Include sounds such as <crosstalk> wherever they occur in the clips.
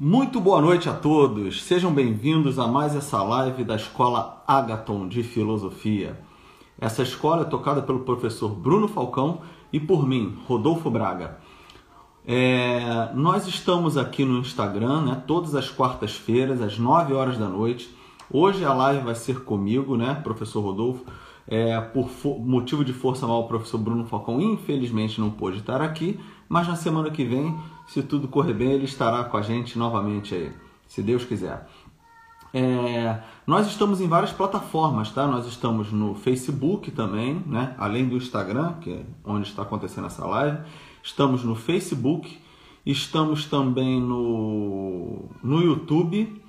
Muito boa noite a todos. Sejam bem-vindos a mais essa live da Escola Agaton de Filosofia. Essa escola é tocada pelo professor Bruno Falcão e por mim, Rodolfo Braga. É, nós estamos aqui no Instagram, né, todas as quartas-feiras, às 9 horas da noite. Hoje a live vai ser comigo, né, professor Rodolfo. É, por motivo de força mal, o professor Bruno Falcão infelizmente não pôde estar aqui, mas na semana que vem, se tudo correr bem, ele estará com a gente novamente aí, se Deus quiser. É, nós estamos em várias plataformas, tá? Nós estamos no Facebook também, né? Além do Instagram, que é onde está acontecendo essa live. Estamos no Facebook, estamos também no, no YouTube,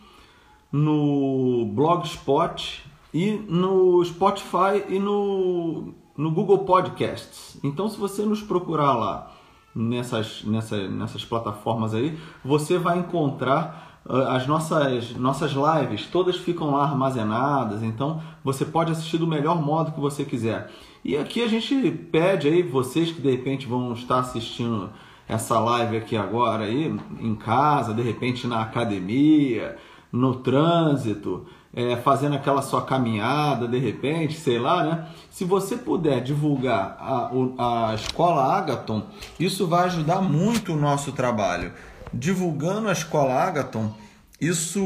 no Blogspot e no Spotify e no, no Google Podcasts. Então, se você nos procurar lá nessas, nessas, plataformas aí, você vai encontrar uh, as nossas, nossas lives, todas ficam lá armazenadas, então você pode assistir do melhor modo que você quiser. E aqui a gente pede aí, vocês que de repente vão estar assistindo essa live aqui agora aí, em casa, de repente na academia, no trânsito, é, fazendo aquela sua caminhada, de repente, sei lá, né? Se você puder divulgar a, a escola Agaton, isso vai ajudar muito o nosso trabalho. Divulgando a escola Agaton, isso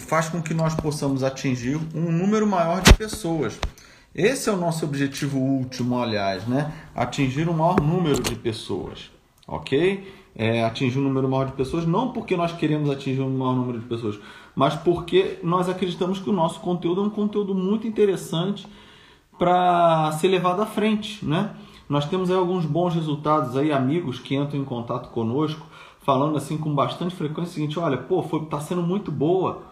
faz com que nós possamos atingir um número maior de pessoas. Esse é o nosso objetivo último, aliás, né? Atingir o maior número de pessoas, ok? É, atingir um número maior de pessoas, não porque nós queremos atingir um maior número de pessoas, mas porque nós acreditamos que o nosso conteúdo é um conteúdo muito interessante para ser levado à frente, né? Nós temos aí alguns bons resultados aí, amigos que entram em contato conosco, falando assim com bastante frequência o seguinte, olha, pô, foi, tá sendo muito boa.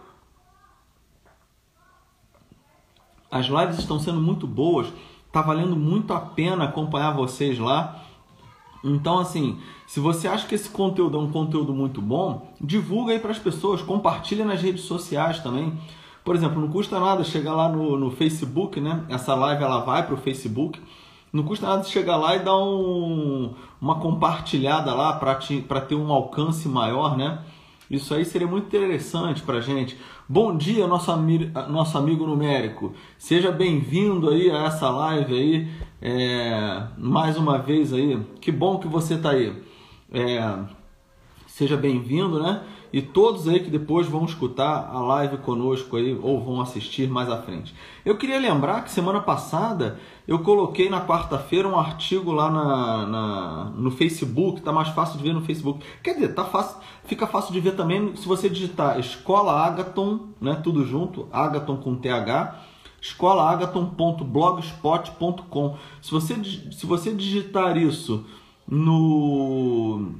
As lives estão sendo muito boas, tá valendo muito a pena acompanhar vocês lá. Então, assim, se você acha que esse conteúdo é um conteúdo muito bom, divulga aí para as pessoas, compartilha nas redes sociais também. Por exemplo, não custa nada chegar lá no, no Facebook, né? Essa live ela vai para o Facebook. Não custa nada chegar lá e dar um, uma compartilhada lá para ter um alcance maior, né? Isso aí seria muito interessante para gente. Bom dia, nosso, ami nosso amigo numérico. Seja bem-vindo aí a essa live aí. É, mais uma vez aí. Que bom que você está aí. É, seja bem-vindo, né? E todos aí que depois vão escutar a live conosco aí ou vão assistir mais à frente. Eu queria lembrar que semana passada eu coloquei na quarta-feira um artigo lá na, na, no Facebook, tá mais fácil de ver no Facebook. Quer dizer, tá fácil, fica fácil de ver também se você digitar Escola Agaton, né, tudo junto, Agaton com TH, escolaagaton.blogspot.com. Se você se você digitar isso no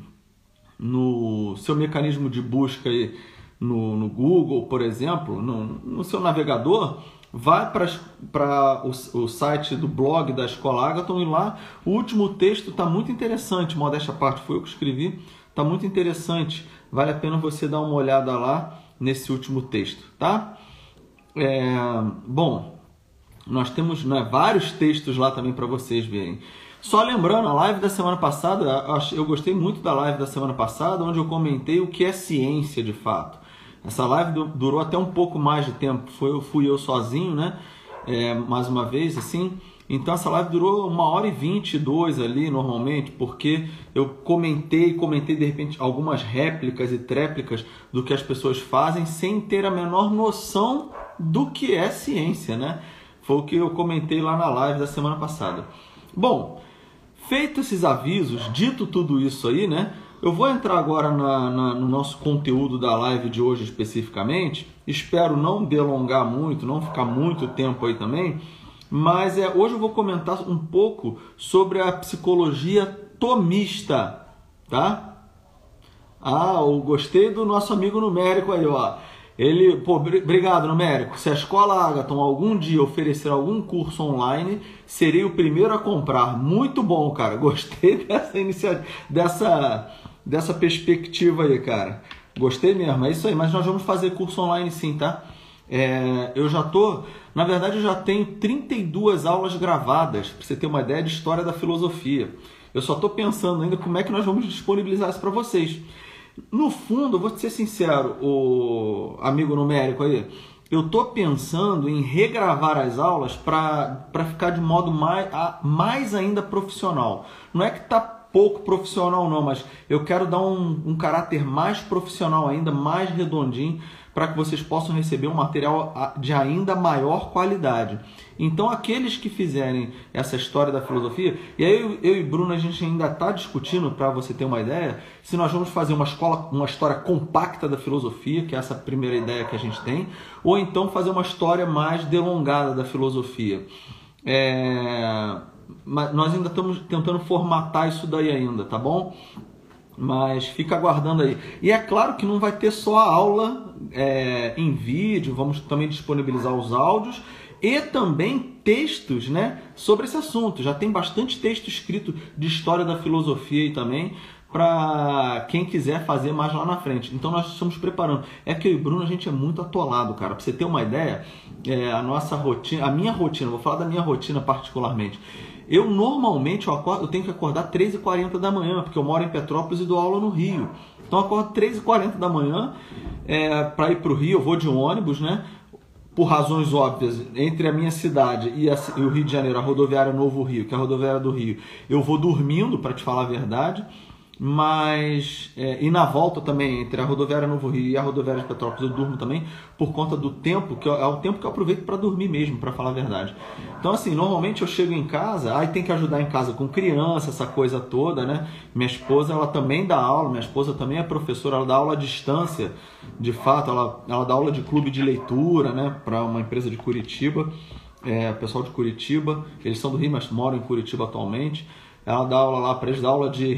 no seu mecanismo de busca aí no, no Google, por exemplo, no, no seu navegador, vai para o, o, site do blog da Escola Agaton e lá o último texto está muito interessante, modéstia à parte, foi eu que escrevi, está muito interessante, vale a pena você dar uma olhada lá nesse último texto, tá? É, bom, nós temos né, vários textos lá também para vocês verem. Só lembrando, a live da semana passada, eu gostei muito da live da semana passada, onde eu comentei o que é ciência de fato. Essa live durou até um pouco mais de tempo. Foi, fui eu sozinho, né? É, mais uma vez, assim. Então essa live durou uma hora e vinte e dois ali normalmente, porque eu comentei, comentei de repente algumas réplicas e tréplicas do que as pessoas fazem sem ter a menor noção do que é ciência, né? Foi o que eu comentei lá na live da semana passada. Bom, feito esses avisos, dito tudo isso aí, né? Eu vou entrar agora na, na, no nosso conteúdo da live de hoje especificamente. Espero não delongar muito, não ficar muito tempo aí também. Mas é, hoje eu vou comentar um pouco sobre a psicologia tomista, tá? Ah, eu gostei do nosso amigo numérico aí, ó. Ele, pô, obrigado, numérico. Se a escola Agaton algum dia oferecer algum curso online, serei o primeiro a comprar. Muito bom, cara. <laughs> Gostei dessa iniciativa, dessa dessa perspectiva aí, cara. Gostei mesmo, é isso aí. Mas nós vamos fazer curso online sim, tá? É, eu já tô, na verdade, eu já tenho 32 aulas gravadas, para você ter uma ideia de história da filosofia. Eu só estou pensando ainda como é que nós vamos disponibilizar isso para vocês. No fundo, vou ser sincero, o amigo numérico aí, eu estou pensando em regravar as aulas para ficar de modo mais, mais ainda profissional. Não é que está pouco profissional não, mas eu quero dar um, um caráter mais profissional ainda, mais redondinho, para que vocês possam receber um material de ainda maior qualidade. Então, aqueles que fizerem essa história da filosofia, e aí eu, eu e Bruno a gente ainda está discutindo, para você ter uma ideia, se nós vamos fazer uma escola, uma história compacta da filosofia, que é essa primeira ideia que a gente tem, ou então fazer uma história mais delongada da filosofia. É... Mas nós ainda estamos tentando formatar isso daí ainda, tá bom? Mas fica aguardando aí. E é claro que não vai ter só a aula é, em vídeo, vamos também disponibilizar os áudios e também textos né, sobre esse assunto. Já tem bastante texto escrito de história da filosofia aí também para quem quiser fazer mais lá na frente. Então nós estamos preparando. É que eu e Bruno a gente é muito atolado, cara. Para você ter uma ideia, é, a nossa rotina, a minha rotina, vou falar da minha rotina particularmente. Eu normalmente eu, acordo, eu tenho que acordar 3h40 da manhã, porque eu moro em Petrópolis e dou aula no Rio. Então eu acordo 3h40 da manhã é, para ir para o Rio, eu vou de ônibus, né? Por razões óbvias, entre a minha cidade e, a, e o Rio de Janeiro, a rodoviária Novo Rio, que é a rodoviária do Rio, eu vou dormindo, para te falar a verdade mas é, e na volta também entre a rodoviária Novo Rio e a rodoviária de Petrópolis eu durmo também por conta do tempo que eu, é o tempo que eu aproveito para dormir mesmo para falar a verdade. Então assim normalmente eu chego em casa aí tem que ajudar em casa com criança essa coisa toda né? Minha esposa ela também dá aula minha esposa também é professora ela dá aula à distância de fato ela, ela dá aula de clube de leitura né? Para uma empresa de Curitiba é, pessoal de Curitiba eles são do Rio mas moram em Curitiba atualmente ela dá aula lá para eles, dá aula de,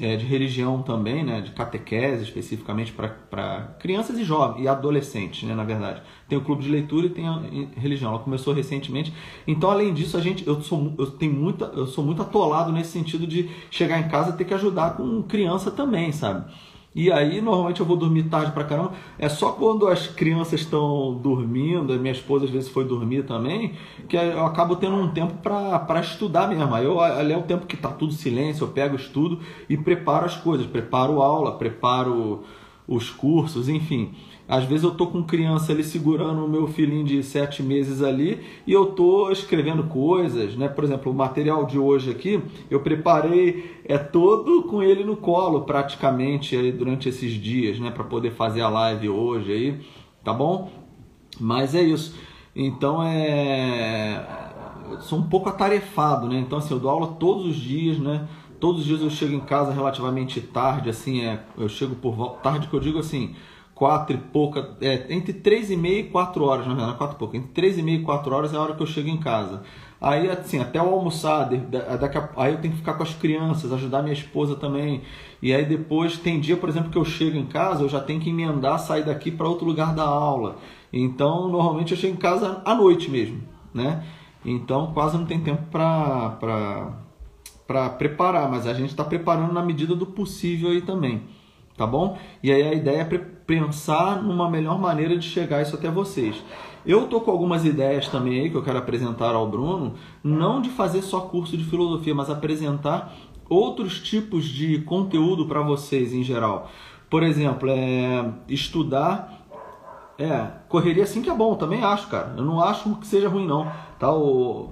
é, de religião também, né? de catequese especificamente para crianças e jovens e adolescentes, né? na verdade. Tem o clube de leitura e tem a religião. Ela começou recentemente. Então, além disso, a gente, eu sou, eu tenho muita, eu sou muito atolado nesse sentido de chegar em casa e ter que ajudar com criança também, sabe? E aí, normalmente eu vou dormir tarde pra caramba. É só quando as crianças estão dormindo, minha esposa às vezes foi dormir também, que eu acabo tendo um tempo para estudar mesmo. Aí eu, ali é o tempo que tá tudo silêncio, eu pego, estudo e preparo as coisas. Preparo aula, preparo os cursos, enfim. Às vezes eu tô com criança ali segurando o meu filhinho de sete meses ali e eu tô escrevendo coisas, né? Por exemplo, o material de hoje aqui eu preparei é todo com ele no colo praticamente aí, durante esses dias, né? Para poder fazer a live hoje aí, tá bom? Mas é isso. Então é eu sou um pouco atarefado, né? Então assim eu dou aula todos os dias, né? Todos os dias eu chego em casa relativamente tarde, assim é eu chego por tarde que eu digo assim quatro e pouca, é, entre três e meia e quatro horas, na verdade, quatro e pouca, entre três e meia e quatro horas é a hora que eu chego em casa. Aí, assim, até eu almoçar, daqui a, aí eu tenho que ficar com as crianças, ajudar minha esposa também. E aí depois tem dia, por exemplo, que eu chego em casa, eu já tenho que emendar, sair daqui para outro lugar da aula. Então, normalmente eu chego em casa à noite mesmo, né? Então, quase não tem tempo para para preparar, mas a gente está preparando na medida do possível aí também tá bom? E aí a ideia é pensar numa melhor maneira de chegar isso até vocês. Eu tô com algumas ideias também aí que eu quero apresentar ao Bruno, não de fazer só curso de filosofia, mas apresentar outros tipos de conteúdo para vocês em geral. Por exemplo, é estudar é, correria assim que é bom, também acho, cara. Eu não acho que seja ruim não, tá o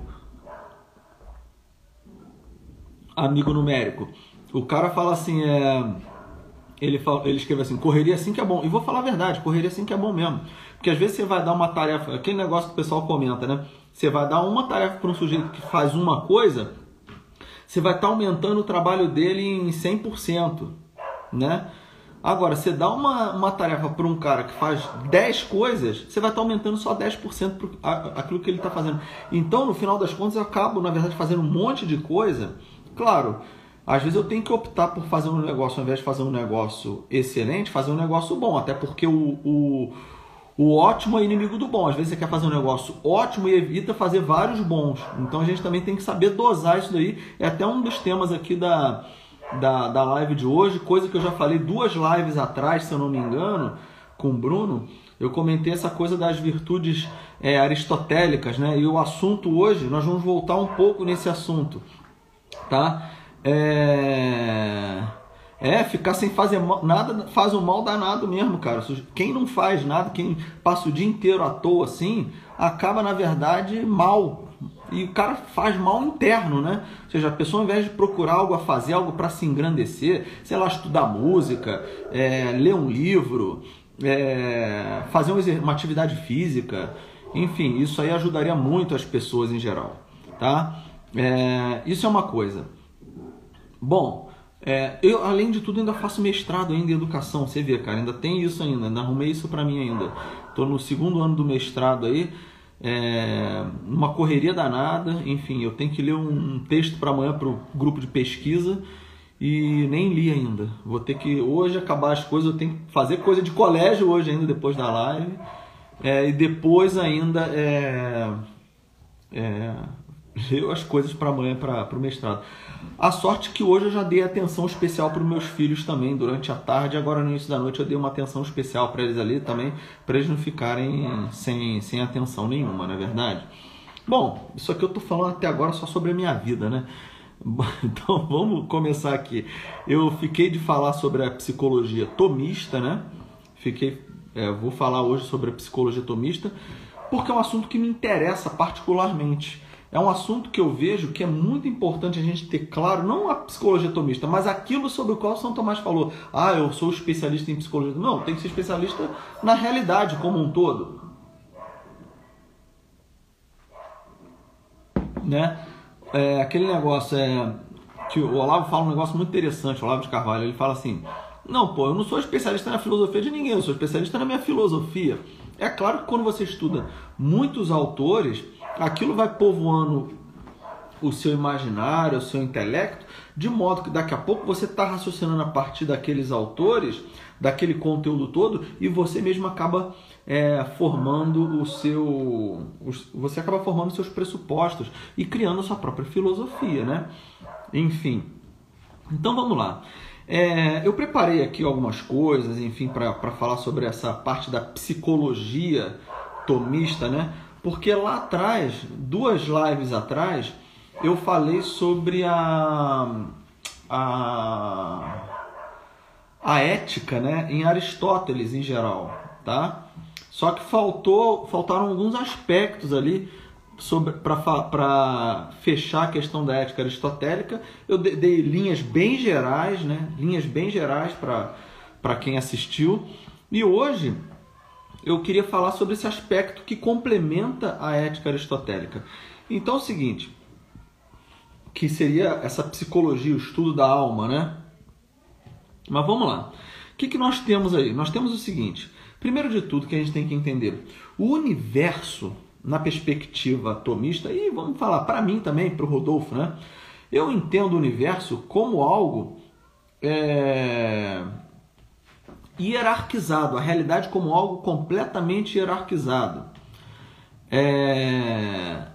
amigo numérico. O cara fala assim, é ele, fala, ele escreve assim: correria assim que é bom. E vou falar a verdade: correria assim que é bom mesmo. Porque às vezes você vai dar uma tarefa, aquele negócio que o pessoal comenta, né? Você vai dar uma tarefa para um sujeito que faz uma coisa, você vai estar tá aumentando o trabalho dele em 100%, né? Agora, você dá uma, uma tarefa para um cara que faz 10 coisas, você vai estar tá aumentando só 10% pro, aquilo que ele está fazendo. Então, no final das contas, eu acabo, na verdade, fazendo um monte de coisa. Claro, às vezes eu tenho que optar por fazer um negócio, ao invés de fazer um negócio excelente, fazer um negócio bom. Até porque o, o, o ótimo é inimigo do bom. Às vezes você quer fazer um negócio ótimo e evita fazer vários bons. Então a gente também tem que saber dosar isso daí. É até um dos temas aqui da, da, da live de hoje, coisa que eu já falei duas lives atrás, se eu não me engano, com o Bruno. Eu comentei essa coisa das virtudes é, aristotélicas, né? E o assunto hoje, nós vamos voltar um pouco nesse assunto, tá? É... É, ficar sem fazer nada faz um mal danado mesmo, cara. Quem não faz nada, quem passa o dia inteiro à toa assim, acaba, na verdade, mal. E o cara faz mal interno, né? Ou seja, a pessoa, ao invés de procurar algo a fazer, algo para se engrandecer, sei lá, estudar música, é, ler um livro, é, fazer uma atividade física, enfim, isso aí ajudaria muito as pessoas em geral, tá? É, isso é uma coisa. Bom, é, eu além de tudo ainda faço mestrado ainda em educação, você vê, cara, ainda tem isso ainda, ainda arrumei isso para mim ainda. Tô no segundo ano do mestrado aí, é, uma correria danada, enfim, eu tenho que ler um texto para amanhã para o grupo de pesquisa e nem li ainda. Vou ter que hoje acabar as coisas, eu tenho que fazer coisa de colégio hoje ainda depois da live é, e depois ainda é, é, ler as coisas para amanhã para o mestrado. A sorte que hoje eu já dei atenção especial para os meus filhos também durante a tarde. Agora no início da noite eu dei uma atenção especial para eles ali também, para eles não ficarem sem, sem atenção nenhuma, não é verdade? Bom, isso aqui eu estou falando até agora só sobre a minha vida, né? <laughs> Então vamos começar aqui. Eu fiquei de falar sobre a psicologia tomista, né? Fiquei, é, vou falar hoje sobre a psicologia tomista porque é um assunto que me interessa particularmente. É um assunto que eu vejo que é muito importante a gente ter claro, não a psicologia tomista, mas aquilo sobre o qual São Tomás falou. Ah, eu sou especialista em psicologia. Não, tem que ser especialista na realidade como um todo. Né? É, aquele negócio é que o Olavo fala um negócio muito interessante, o Olavo de Carvalho, ele fala assim: "Não, pô, eu não sou especialista na filosofia de ninguém, eu sou especialista na minha filosofia". É claro que quando você estuda muitos autores, aquilo vai povoando o seu imaginário, o seu intelecto, de modo que daqui a pouco você está raciocinando a partir daqueles autores, daquele conteúdo todo, e você mesmo acaba é, formando o seu. Você acaba formando seus pressupostos e criando a sua própria filosofia, né? Enfim. Então vamos lá. É, eu preparei aqui algumas coisas, enfim, para falar sobre essa parte da psicologia tomista, né? Porque lá atrás, duas lives atrás, eu falei sobre a, a, a ética né, em Aristóteles em geral. Tá? Só que faltou, faltaram alguns aspectos ali para fechar a questão da ética aristotélica. Eu dei linhas bem gerais, né? linhas bem gerais para quem assistiu. E hoje eu queria falar sobre esse aspecto que complementa a ética aristotélica. Então é o seguinte, que seria essa psicologia, o estudo da alma, né? Mas vamos lá. O que, que nós temos aí? Nós temos o seguinte: primeiro de tudo, que a gente tem que entender, o universo, na perspectiva atomista, e vamos falar para mim também, para o Rodolfo, né? Eu entendo o universo como algo é, hierarquizado, a realidade como algo completamente hierarquizado. É...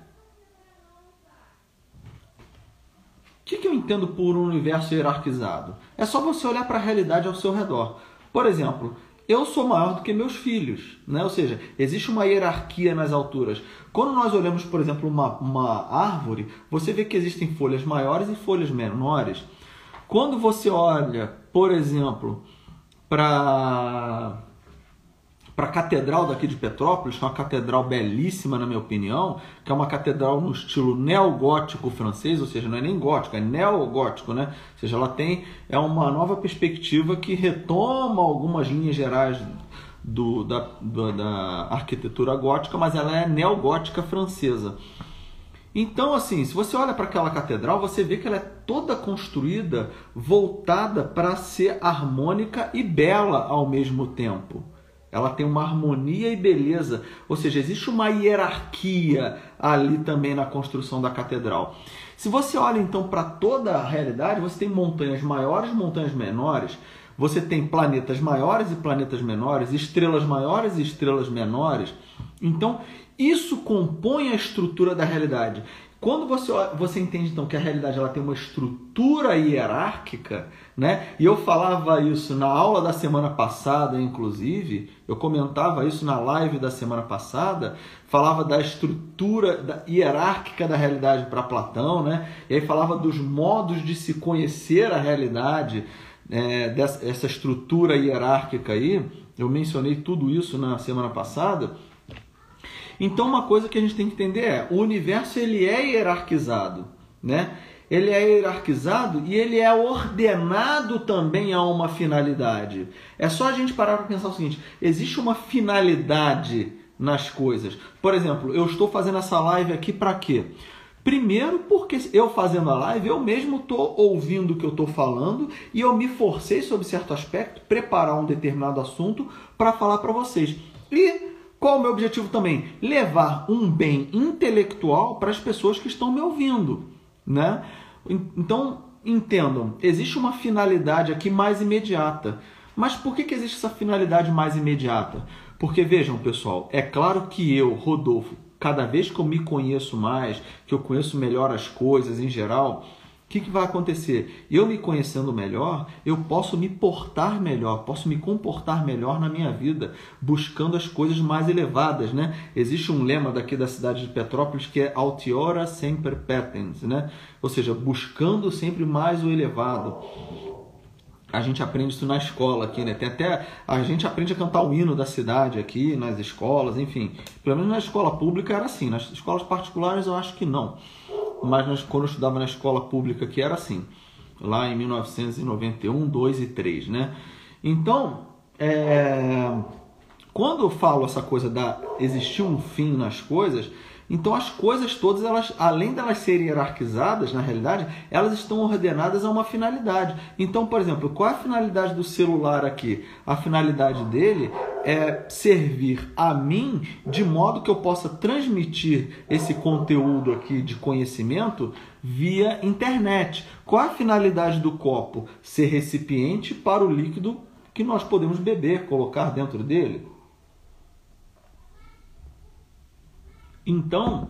O que, que eu entendo por um universo hierarquizado? É só você olhar para a realidade ao seu redor. Por exemplo, eu sou maior do que meus filhos, né? ou seja, existe uma hierarquia nas alturas. Quando nós olhamos, por exemplo, uma, uma árvore, você vê que existem folhas maiores e folhas menores. Quando você olha, por exemplo, para para a catedral daqui de Petrópolis, que é uma catedral belíssima na minha opinião, que é uma catedral no estilo neogótico francês, ou seja, não é nem gótico, é neogótico, né? Ou seja, ela tem é uma nova perspectiva que retoma algumas linhas gerais do, da, da, da arquitetura gótica, mas ela é neogótica francesa. Então, assim, se você olha para aquela catedral, você vê que ela é toda construída voltada para ser harmônica e bela ao mesmo tempo. Ela tem uma harmonia e beleza, ou seja, existe uma hierarquia ali também na construção da catedral. Se você olha então para toda a realidade, você tem montanhas maiores, montanhas menores, você tem planetas maiores e planetas menores, estrelas maiores e estrelas menores. Então, isso compõe a estrutura da realidade. Quando você, você entende então que a realidade ela tem uma estrutura hierárquica, né? E eu falava isso na aula da semana passada, inclusive, eu comentava isso na live da semana passada, falava da estrutura da, hierárquica da realidade para Platão, né? E aí falava dos modos de se conhecer a realidade é, dessa essa estrutura hierárquica aí. Eu mencionei tudo isso na semana passada. Então uma coisa que a gente tem que entender é, o universo ele é hierarquizado, né? Ele é hierarquizado e ele é ordenado também a uma finalidade. É só a gente parar para pensar o seguinte: existe uma finalidade nas coisas. Por exemplo, eu estou fazendo essa live aqui para quê? Primeiro, porque eu fazendo a live, eu mesmo estou ouvindo o que eu estou falando e eu me forcei, sob certo aspecto, preparar um determinado assunto para falar para vocês. E qual o meu objetivo também? Levar um bem intelectual para as pessoas que estão me ouvindo, né? Então, entendam, existe uma finalidade aqui mais imediata. Mas por que, que existe essa finalidade mais imediata? Porque vejam, pessoal, é claro que eu, Rodolfo, cada vez que eu me conheço mais, que eu conheço melhor as coisas em geral, que, que vai acontecer? Eu me conhecendo melhor, eu posso me portar melhor, posso me comportar melhor na minha vida, buscando as coisas mais elevadas, né? Existe um lema daqui da cidade de Petrópolis que é altiora sempre petens, né? Ou seja, buscando sempre mais o elevado. A gente aprende isso na escola aqui, né? Tem até a gente aprende a cantar o hino da cidade aqui nas escolas, enfim. Pelo menos na escola pública era assim, nas escolas particulares eu acho que não mas quando eu estudava na escola pública que era assim, lá em 1991, 2 e 3, né? Então, é, quando eu falo essa coisa da existir um fim nas coisas, então as coisas todas, elas, além delas serem hierarquizadas, na realidade, elas estão ordenadas a uma finalidade. Então, por exemplo, qual é a finalidade do celular aqui? A finalidade dele é servir a mim de modo que eu possa transmitir esse conteúdo aqui de conhecimento via internet. Qual é a finalidade do copo? Ser recipiente para o líquido que nós podemos beber, colocar dentro dele. Então,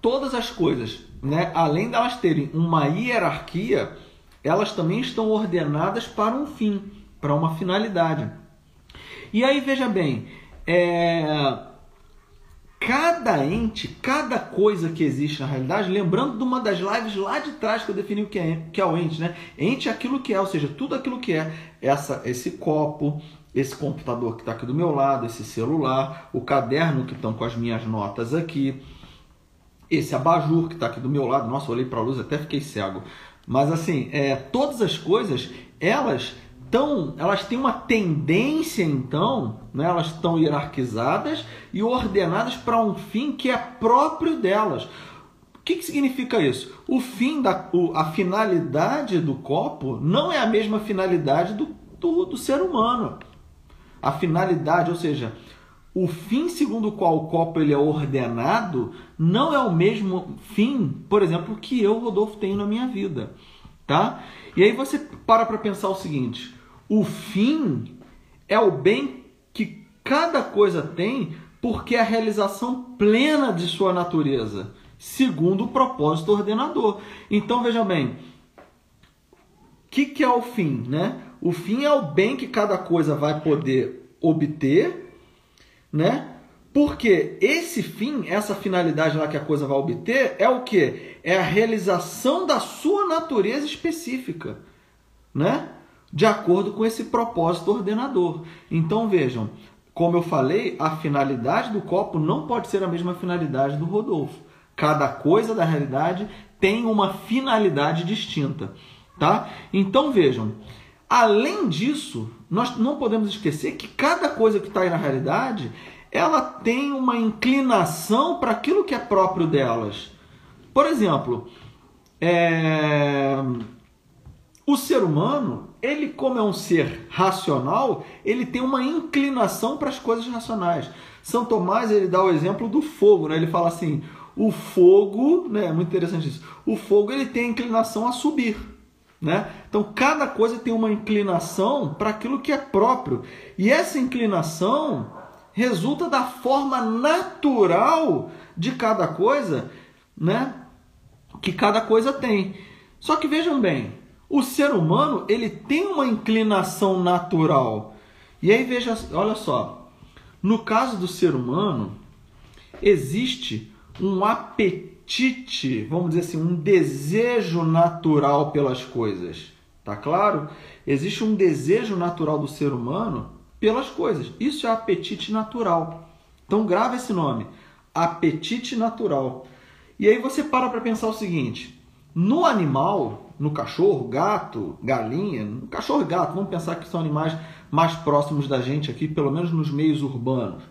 todas as coisas, né, além de elas terem uma hierarquia, elas também estão ordenadas para um fim, para uma finalidade. E aí veja bem, é, cada ente, cada coisa que existe na realidade, lembrando de uma das lives lá de trás que eu defini o que é, que é o ente, né? Ente é aquilo que é, ou seja, tudo aquilo que é essa, esse copo, esse computador que está aqui do meu lado, esse celular, o caderno que estão com as minhas notas aqui, esse abajur que está aqui do meu lado. Nossa, olhei para a luz até fiquei cego. Mas assim, é, todas as coisas, elas tão, elas têm uma tendência então, né, elas estão hierarquizadas e ordenadas para um fim que é próprio delas. O que, que significa isso? O fim da a finalidade do copo não é a mesma finalidade do, do, do ser humano a finalidade, ou seja, o fim segundo o qual o copo ele é ordenado não é o mesmo fim, por exemplo, que eu, Rodolfo, tenho na minha vida, tá? E aí você para para pensar o seguinte: o fim é o bem que cada coisa tem, porque é a realização plena de sua natureza, segundo o propósito ordenador. Então veja bem, o que, que é o fim, né? O fim é o bem que cada coisa vai poder obter, né? Porque esse fim, essa finalidade lá que a coisa vai obter, é o que? É a realização da sua natureza específica, né? De acordo com esse propósito ordenador. Então vejam, como eu falei, a finalidade do copo não pode ser a mesma finalidade do Rodolfo. Cada coisa da realidade tem uma finalidade distinta, tá? Então vejam, Além disso, nós não podemos esquecer que cada coisa que está aí na realidade, ela tem uma inclinação para aquilo que é próprio delas. Por exemplo, é... o ser humano, ele como é um ser racional, ele tem uma inclinação para as coisas racionais. São Tomás ele dá o exemplo do fogo, né? Ele fala assim: o fogo, né? É muito interessante isso. O fogo ele tem inclinação a subir. Né? Então, cada coisa tem uma inclinação para aquilo que é próprio. E essa inclinação resulta da forma natural de cada coisa né? que cada coisa tem. Só que vejam bem, o ser humano ele tem uma inclinação natural. E aí veja, olha só, no caso do ser humano existe um apetite apetite, vamos dizer assim, um desejo natural pelas coisas, Tá claro? Existe um desejo natural do ser humano pelas coisas. Isso é apetite natural. Então grava esse nome, apetite natural. E aí você para para pensar o seguinte: no animal, no cachorro, gato, galinha, no cachorro e gato, vamos pensar que são animais mais próximos da gente aqui, pelo menos nos meios urbanos.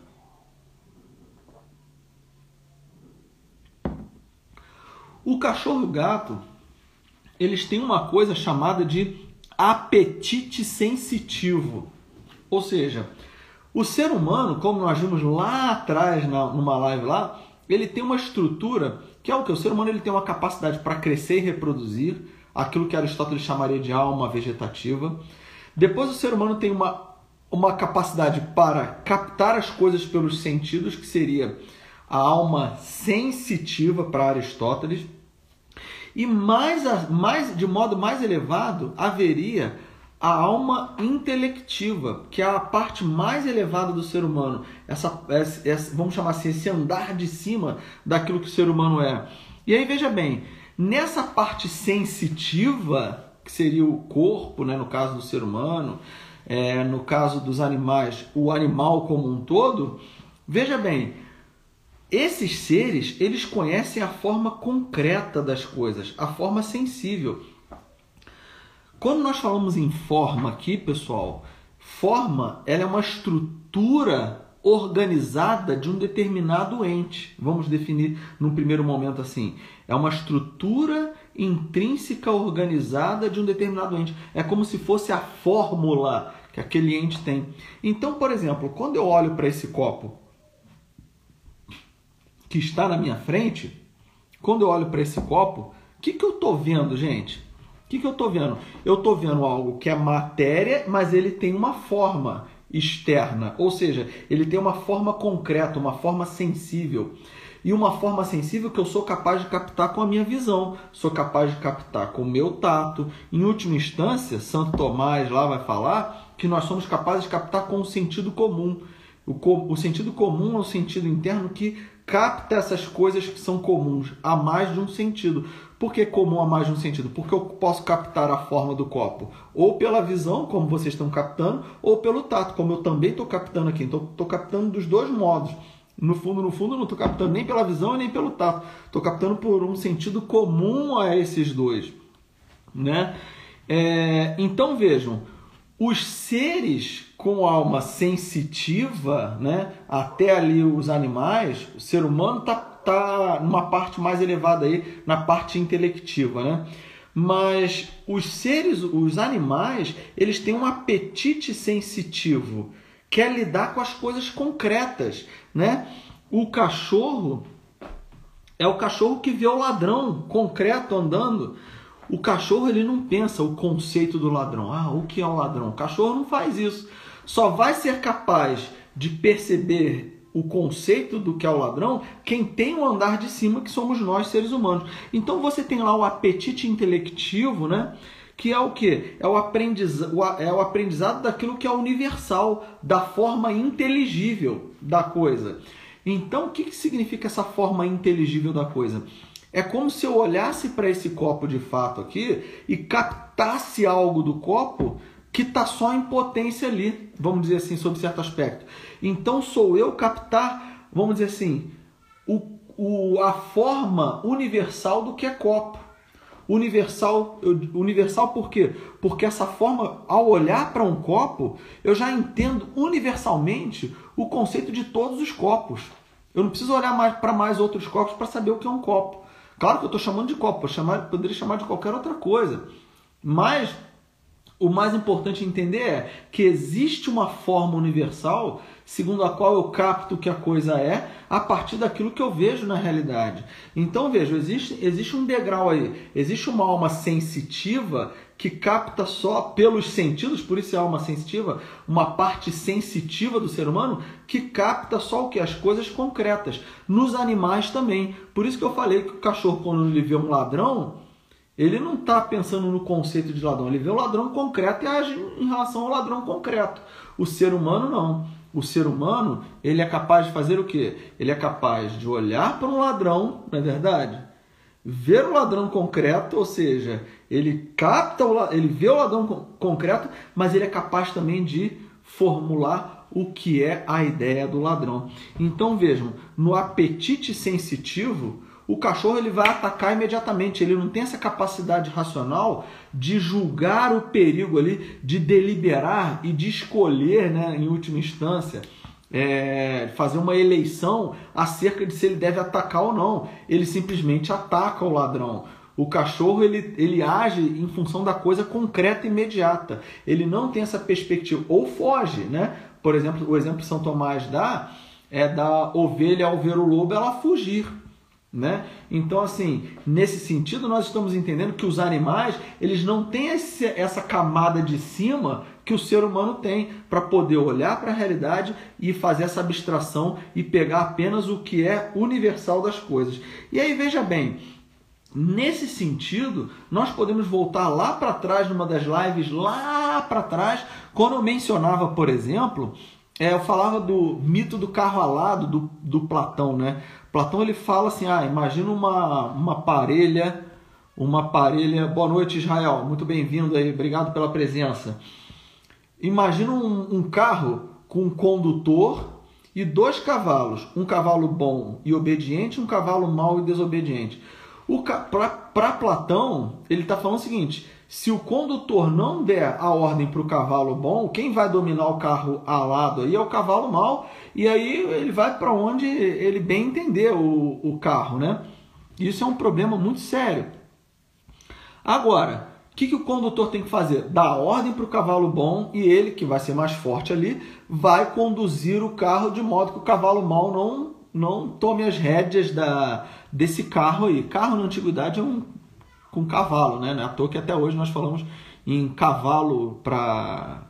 O cachorro e o gato, eles têm uma coisa chamada de apetite sensitivo. Ou seja, o ser humano, como nós vimos lá atrás na, numa live lá, ele tem uma estrutura que é o que o ser humano ele tem uma capacidade para crescer e reproduzir, aquilo que Aristóteles chamaria de alma vegetativa. Depois o ser humano tem uma uma capacidade para captar as coisas pelos sentidos, que seria a alma sensitiva para Aristóteles. E mais, mais de modo mais elevado, haveria a alma intelectiva, que é a parte mais elevada do ser humano. Essa, essa, vamos chamar assim, esse andar de cima daquilo que o ser humano é. E aí veja bem, nessa parte sensitiva, que seria o corpo, né, no caso do ser humano, é, no caso dos animais, o animal como um todo, veja bem, esses seres, eles conhecem a forma concreta das coisas, a forma sensível. Quando nós falamos em forma aqui, pessoal, forma ela é uma estrutura organizada de um determinado ente. Vamos definir num primeiro momento assim. É uma estrutura intrínseca organizada de um determinado ente. É como se fosse a fórmula que aquele ente tem. Então, por exemplo, quando eu olho para esse copo que está na minha frente, quando eu olho para esse copo, o que, que eu estou vendo, gente? O que, que eu estou vendo? Eu estou vendo algo que é matéria, mas ele tem uma forma externa, ou seja, ele tem uma forma concreta, uma forma sensível. E uma forma sensível que eu sou capaz de captar com a minha visão, sou capaz de captar com o meu tato. Em última instância, Santo Tomás lá vai falar que nós somos capazes de captar com o sentido comum. O, o sentido comum é o sentido interno que capta essas coisas que são comuns a mais de um sentido. Por que comum a mais de um sentido? Porque eu posso captar a forma do copo ou pela visão, como vocês estão captando, ou pelo tato, como eu também estou captando aqui. Então, estou captando dos dois modos. No fundo, no fundo, não estou captando nem pela visão nem pelo tato. Estou captando por um sentido comum a esses dois. Né? É, então vejam, os seres com alma sensitiva, né, até ali os animais, o ser humano está tá numa parte mais elevada aí, na parte intelectiva, né? Mas os seres, os animais, eles têm um apetite sensitivo, quer lidar com as coisas concretas, né? O cachorro é o cachorro que vê o ladrão concreto andando, o cachorro ele não pensa o conceito do ladrão. Ah, o que é um ladrão? O cachorro não faz isso. Só vai ser capaz de perceber o conceito do que é o ladrão quem tem o andar de cima, que somos nós, seres humanos. Então você tem lá o apetite intelectivo, né? que é o que? É o, aprendizado, é o aprendizado daquilo que é universal, da forma inteligível da coisa. Então, o que, que significa essa forma inteligível da coisa? É como se eu olhasse para esse copo de fato aqui e captasse algo do copo que está só em potência ali, vamos dizer assim, sob certo aspecto. Então sou eu captar, vamos dizer assim, o, o, a forma universal do que é copo. Universal, universal por quê? Porque essa forma, ao olhar para um copo, eu já entendo universalmente o conceito de todos os copos. Eu não preciso olhar mais para mais outros copos para saber o que é um copo. Claro que eu estou chamando de copo, chamar, poderia chamar de qualquer outra coisa. Mas o mais importante entender é que existe uma forma universal segundo a qual eu capto que a coisa é a partir daquilo que eu vejo na realidade. Então veja, existe, existe um degrau aí, existe uma alma sensitiva que capta só pelos sentidos, por isso é alma sensitiva, uma parte sensitiva do ser humano que capta só o que? As coisas concretas. Nos animais também. Por isso que eu falei que o cachorro, quando ele vê um ladrão, ele não está pensando no conceito de ladrão, ele vê o ladrão concreto e age em relação ao ladrão concreto. O ser humano não. O ser humano, ele é capaz de fazer o quê? Ele é capaz de olhar para um ladrão, não é verdade? Ver o ladrão concreto, ou seja, ele capta, o, ele vê o ladrão concreto, mas ele é capaz também de formular o que é a ideia do ladrão. Então vejam, no apetite sensitivo, o cachorro ele vai atacar imediatamente. Ele não tem essa capacidade racional de julgar o perigo ali, de deliberar e de escolher, né, em última instância, é, fazer uma eleição acerca de se ele deve atacar ou não. Ele simplesmente ataca o ladrão. O cachorro ele, ele age em função da coisa concreta e imediata. Ele não tem essa perspectiva ou foge, né? Por exemplo, o exemplo que São Tomás dá é da ovelha ao ver o lobo ela fugir. Né? Então, assim, nesse sentido, nós estamos entendendo que os animais eles não têm esse, essa camada de cima que o ser humano tem para poder olhar para a realidade e fazer essa abstração e pegar apenas o que é universal das coisas. E aí, veja bem, nesse sentido, nós podemos voltar lá para trás, numa das lives, lá para trás, quando eu mencionava, por exemplo, é, eu falava do mito do carro alado do, do Platão, né? Platão ele fala assim: ah, imagina uma, uma parelha, uma parelha. Boa noite, Israel, muito bem-vindo aí, obrigado pela presença. Imagina um, um carro com um condutor e dois cavalos, um cavalo bom e obediente, um cavalo mau e desobediente. Para Platão, ele está falando o seguinte: se o condutor não der a ordem para o cavalo bom, quem vai dominar o carro alado aí é o cavalo mau, e aí ele vai para onde ele bem entender o, o carro, né? Isso é um problema muito sério. Agora, o que, que o condutor tem que fazer? Dar ordem para o cavalo bom e ele, que vai ser mais forte ali, vai conduzir o carro de modo que o cavalo mau não, não tome as rédeas da, desse carro aí. Carro na antiguidade é um com cavalo, né? Não é à toa que até hoje nós falamos em cavalo para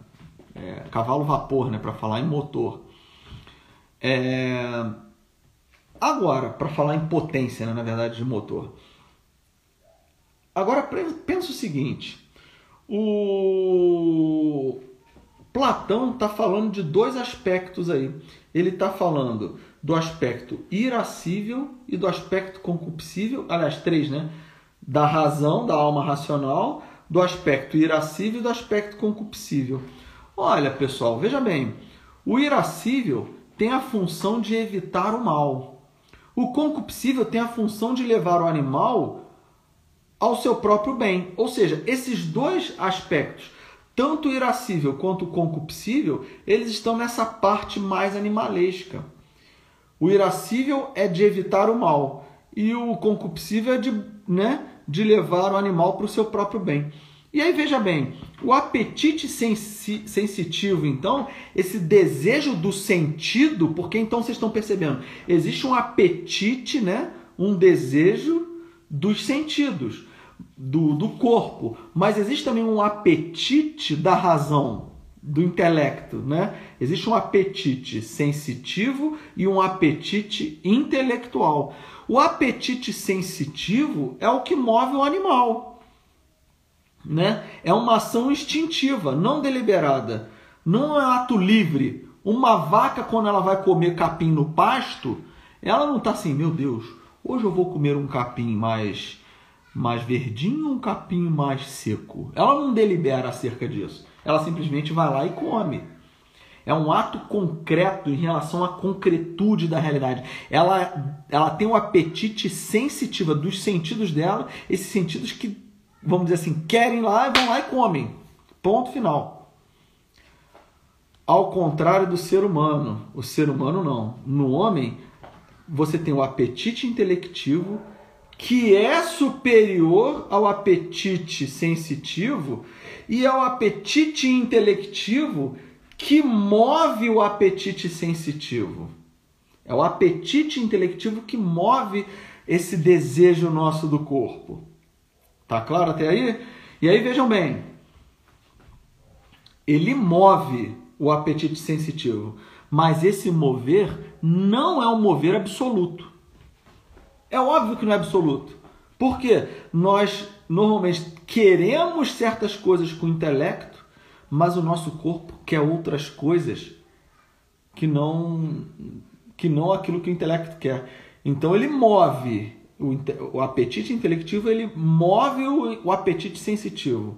é, cavalo vapor, né? Para falar em motor. É... Agora, para falar em potência, né? na verdade, de motor. Agora pensa o seguinte: o Platão está falando de dois aspectos aí. Ele está falando do aspecto irascível e do aspecto concupiscível, aliás, três, né? Da razão, da alma racional, do aspecto irascível e do aspecto concupiscível. Olha, pessoal, veja bem, o irascível tem a função de evitar o mal. O concupiscível tem a função de levar o animal ao seu próprio bem. Ou seja, esses dois aspectos, tanto o irascível quanto o concupiscível, eles estão nessa parte mais animalesca. O irascível é de evitar o mal e o concupiscível é de, né, de levar o animal para o seu próprio bem. E aí veja bem, o apetite sensi sensitivo, então, esse desejo do sentido, porque então vocês estão percebendo, existe um apetite, né, um desejo dos sentidos, do, do corpo, mas existe também um apetite da razão, do intelecto, né? Existe um apetite sensitivo e um apetite intelectual. O apetite sensitivo é o que move o animal. Né? É uma ação instintiva, não deliberada. Não é ato livre. Uma vaca, quando ela vai comer capim no pasto, ela não está assim, meu Deus, hoje eu vou comer um capim mais, mais verdinho um capim mais seco. Ela não delibera acerca disso. Ela simplesmente vai lá e come. É um ato concreto em relação à concretude da realidade. Ela, ela tem um apetite sensitivo dos sentidos dela, esses sentidos que, vamos dizer assim, querem lá e vão lá e comem. Ponto final. Ao contrário do ser humano, o ser humano não. No homem, você tem o apetite intelectivo que é superior ao apetite sensitivo e ao apetite intelectivo que move o apetite sensitivo. É o apetite intelectivo que move esse desejo nosso do corpo. Tá claro até aí? E aí vejam bem, ele move o apetite sensitivo, mas esse mover não é um mover absoluto. É óbvio que não é absoluto. Porque nós normalmente queremos certas coisas com o intelecto mas o nosso corpo quer outras coisas que não que não aquilo que o intelecto quer. Então ele move o, o apetite intelectivo ele move o, o apetite sensitivo,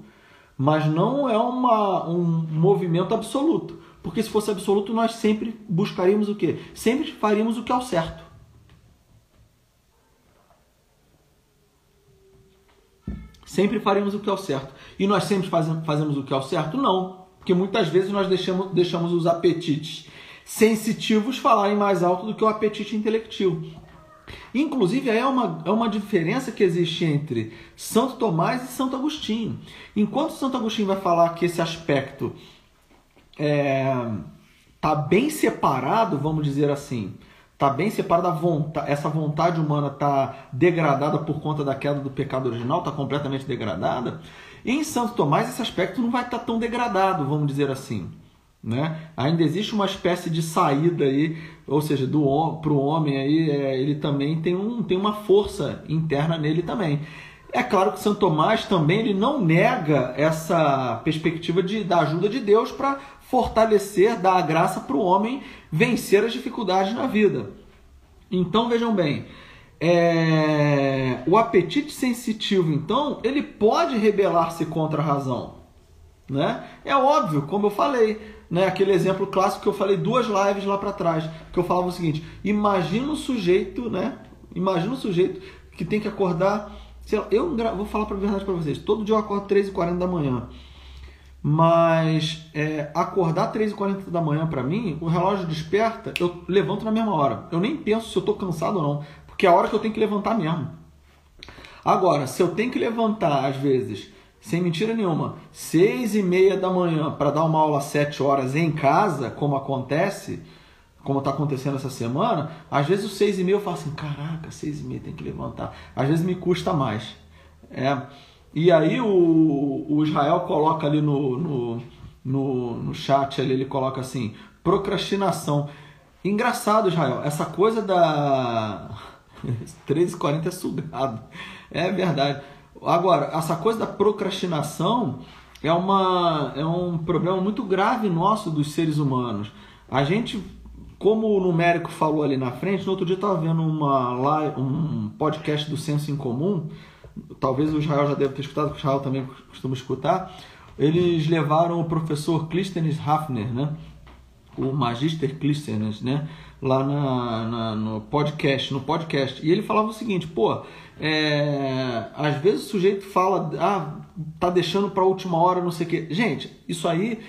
mas não é uma, um movimento absoluto. Porque se fosse absoluto, nós sempre buscaríamos o quê? Sempre faríamos o que é o certo. Sempre faremos o que é o certo. E nós sempre fazemos o que é o certo? Não. Porque muitas vezes nós deixamos, deixamos os apetites sensitivos falarem mais alto do que o apetite intelectivo. Inclusive, é uma, é uma diferença que existe entre Santo Tomás e Santo Agostinho. Enquanto Santo Agostinho vai falar que esse aspecto é, tá bem separado, vamos dizer assim, está bem separado da vontade, essa vontade humana está degradada por conta da queda do pecado original, está completamente degradada. E em Santo Tomás esse aspecto não vai estar tá tão degradado, vamos dizer assim. Né? Ainda existe uma espécie de saída aí, ou seja, do para o homem aí, é, ele também tem, um, tem uma força interna nele também. É claro que Santo Tomás também ele não nega essa perspectiva de, da ajuda de Deus para fortalecer, dar a graça para o homem vencer as dificuldades na vida. Então vejam bem, é... o apetite sensitivo, então, ele pode rebelar-se contra a razão. Né? É óbvio, como eu falei, né, aquele exemplo clássico que eu falei duas lives lá para trás, que eu falava o seguinte: imagina o sujeito, né? Imagina o sujeito que tem que acordar. Lá, eu vou falar para verdade para vocês: todo dia eu acordo 3h40 da manhã. Mas é, acordar 3h40 da manhã para mim, o relógio desperta, eu levanto na mesma hora. Eu nem penso se eu estou cansado ou não, porque é a hora que eu tenho que levantar mesmo. Agora, se eu tenho que levantar, às vezes, sem mentira nenhuma, seis e meia da manhã para dar uma aula às sete horas em casa, como acontece, como está acontecendo essa semana, às vezes os seis e meia eu falo assim, caraca, seis e meia tem que levantar. Às vezes me custa mais. É. E aí o, o Israel coloca ali no, no, no, no chat, ali, ele coloca assim, procrastinação. Engraçado, Israel, essa coisa da <laughs> 13h40 é sugado. É verdade. Agora, essa coisa da procrastinação é, uma, é um problema muito grave nosso dos seres humanos. A gente, como o numérico falou ali na frente, no outro dia eu estava vendo uma um podcast do Senso em Comum, talvez o Israel já deve ter escutado, porque o Israel também costuma escutar. Eles levaram o professor Clístenes Hafner, né? o Magister Clístenes, né? lá na, na, no podcast, no podcast. E ele falava o seguinte, pô, é, às vezes o sujeito fala, ah, tá deixando para última hora, não sei o quê. Gente, isso aí,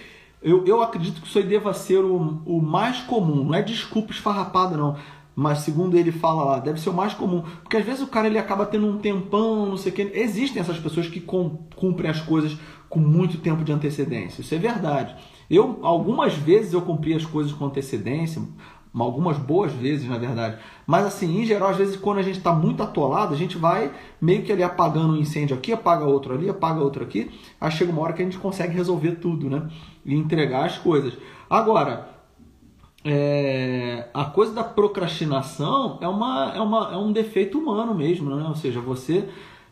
eu, eu acredito que isso aí deva ser o, o mais comum, não é desculpa esfarrapada não. Mas segundo ele fala lá, deve ser o mais comum. Porque às vezes o cara ele acaba tendo um tempão, não sei o quê. Existem essas pessoas que cumprem as coisas com muito tempo de antecedência. Isso é verdade. Eu, algumas vezes eu cumpri as coisas com antecedência, algumas boas vezes, na verdade. Mas assim, em geral, às vezes quando a gente está muito atolado, a gente vai meio que ali apagando um incêndio aqui, apaga outro ali, apaga outro aqui. Aí chega uma hora que a gente consegue resolver tudo, né? E entregar as coisas. Agora, é, a coisa da procrastinação é, uma, é, uma, é um defeito humano mesmo, né? Ou seja, você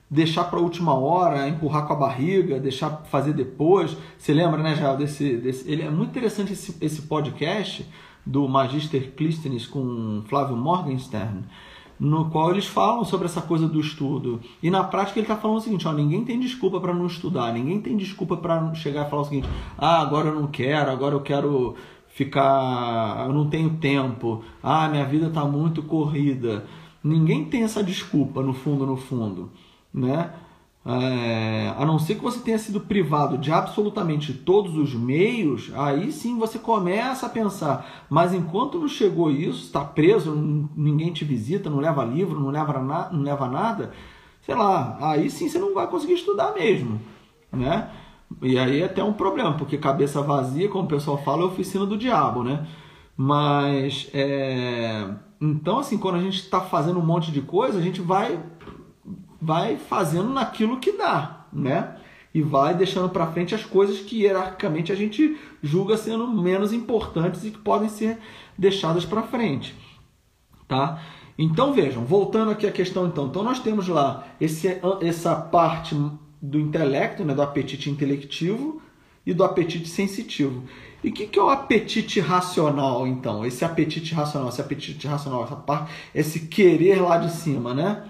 deixar para a última hora, empurrar com a barriga, deixar fazer depois. Você lembra, né, Jael, desse, desse... Ele é muito interessante esse, esse podcast do Magister Clístenes com Flávio Morgenstern, no qual eles falam sobre essa coisa do estudo. E na prática ele está falando o seguinte: ó, ninguém tem desculpa para não estudar, ninguém tem desculpa para chegar e falar o seguinte: ah, agora eu não quero, agora eu quero ficar, eu não tenho tempo, ah, minha vida está muito corrida. Ninguém tem essa desculpa no fundo, no fundo, né? É, a não ser que você tenha sido privado de absolutamente todos os meios, aí sim você começa a pensar. Mas enquanto não chegou isso, está preso, ninguém te visita, não leva livro, não leva, na, não leva nada, sei lá, aí sim você não vai conseguir estudar mesmo, né? E aí é até um problema, porque cabeça vazia, como o pessoal fala, é oficina do diabo, né? Mas, é... então assim, quando a gente está fazendo um monte de coisa, a gente vai vai fazendo naquilo que dá, né? E vai deixando para frente as coisas que hierarquicamente a gente julga sendo menos importantes e que podem ser deixadas para frente, tá? Então vejam, voltando aqui à questão então, então nós temos lá esse, essa parte do intelecto, né, do apetite intelectivo e do apetite sensitivo. E o que, que, é o apetite racional, então? Esse apetite racional, esse apetite racional, essa parte, esse querer lá de cima, né?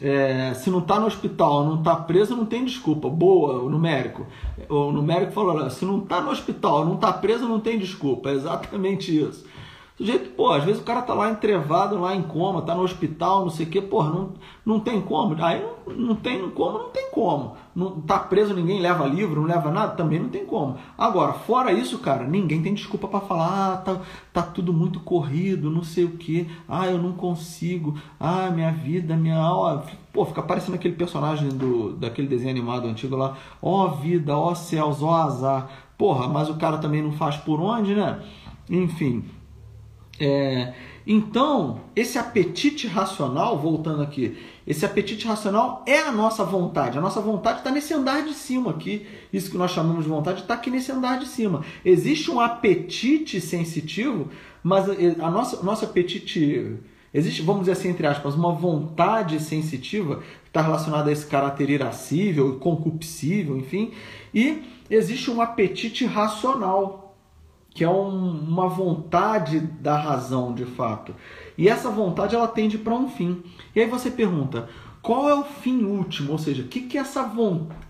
é, se não está no hospital, não está preso, não tem desculpa. Boa, o numérico. O numérico falou: se não está no hospital, não está preso, não tem desculpa. É exatamente isso. O sujeito, pô, às vezes o cara tá lá entrevado, lá em coma, tá no hospital, não sei o quê, pô, não, não tem como. Aí não, não tem como, não tem como. Não tá preso, ninguém leva livro, não leva nada, também não tem como. Agora, fora isso, cara, ninguém tem desculpa para falar, ah, tá, tá tudo muito corrido, não sei o quê, ah, eu não consigo, ah, minha vida, minha alma. Pô, fica parecendo aquele personagem do, daquele desenho animado antigo lá, ó vida, ó céus, ó azar. Porra, mas o cara também não faz por onde, né? Enfim, é, então, esse apetite racional, voltando aqui, esse apetite racional é a nossa vontade. A nossa vontade está nesse andar de cima aqui. Isso que nós chamamos de vontade está aqui nesse andar de cima. Existe um apetite sensitivo, mas a nossa, nosso apetite. Existe, vamos dizer assim, entre aspas, uma vontade sensitiva que está relacionada a esse caráter irascível, concupiscível, enfim. E existe um apetite racional, que é um, uma vontade da razão de fato. E essa vontade ela tende para um fim. E aí você pergunta, qual é o fim último? Ou seja, o que, que, essa,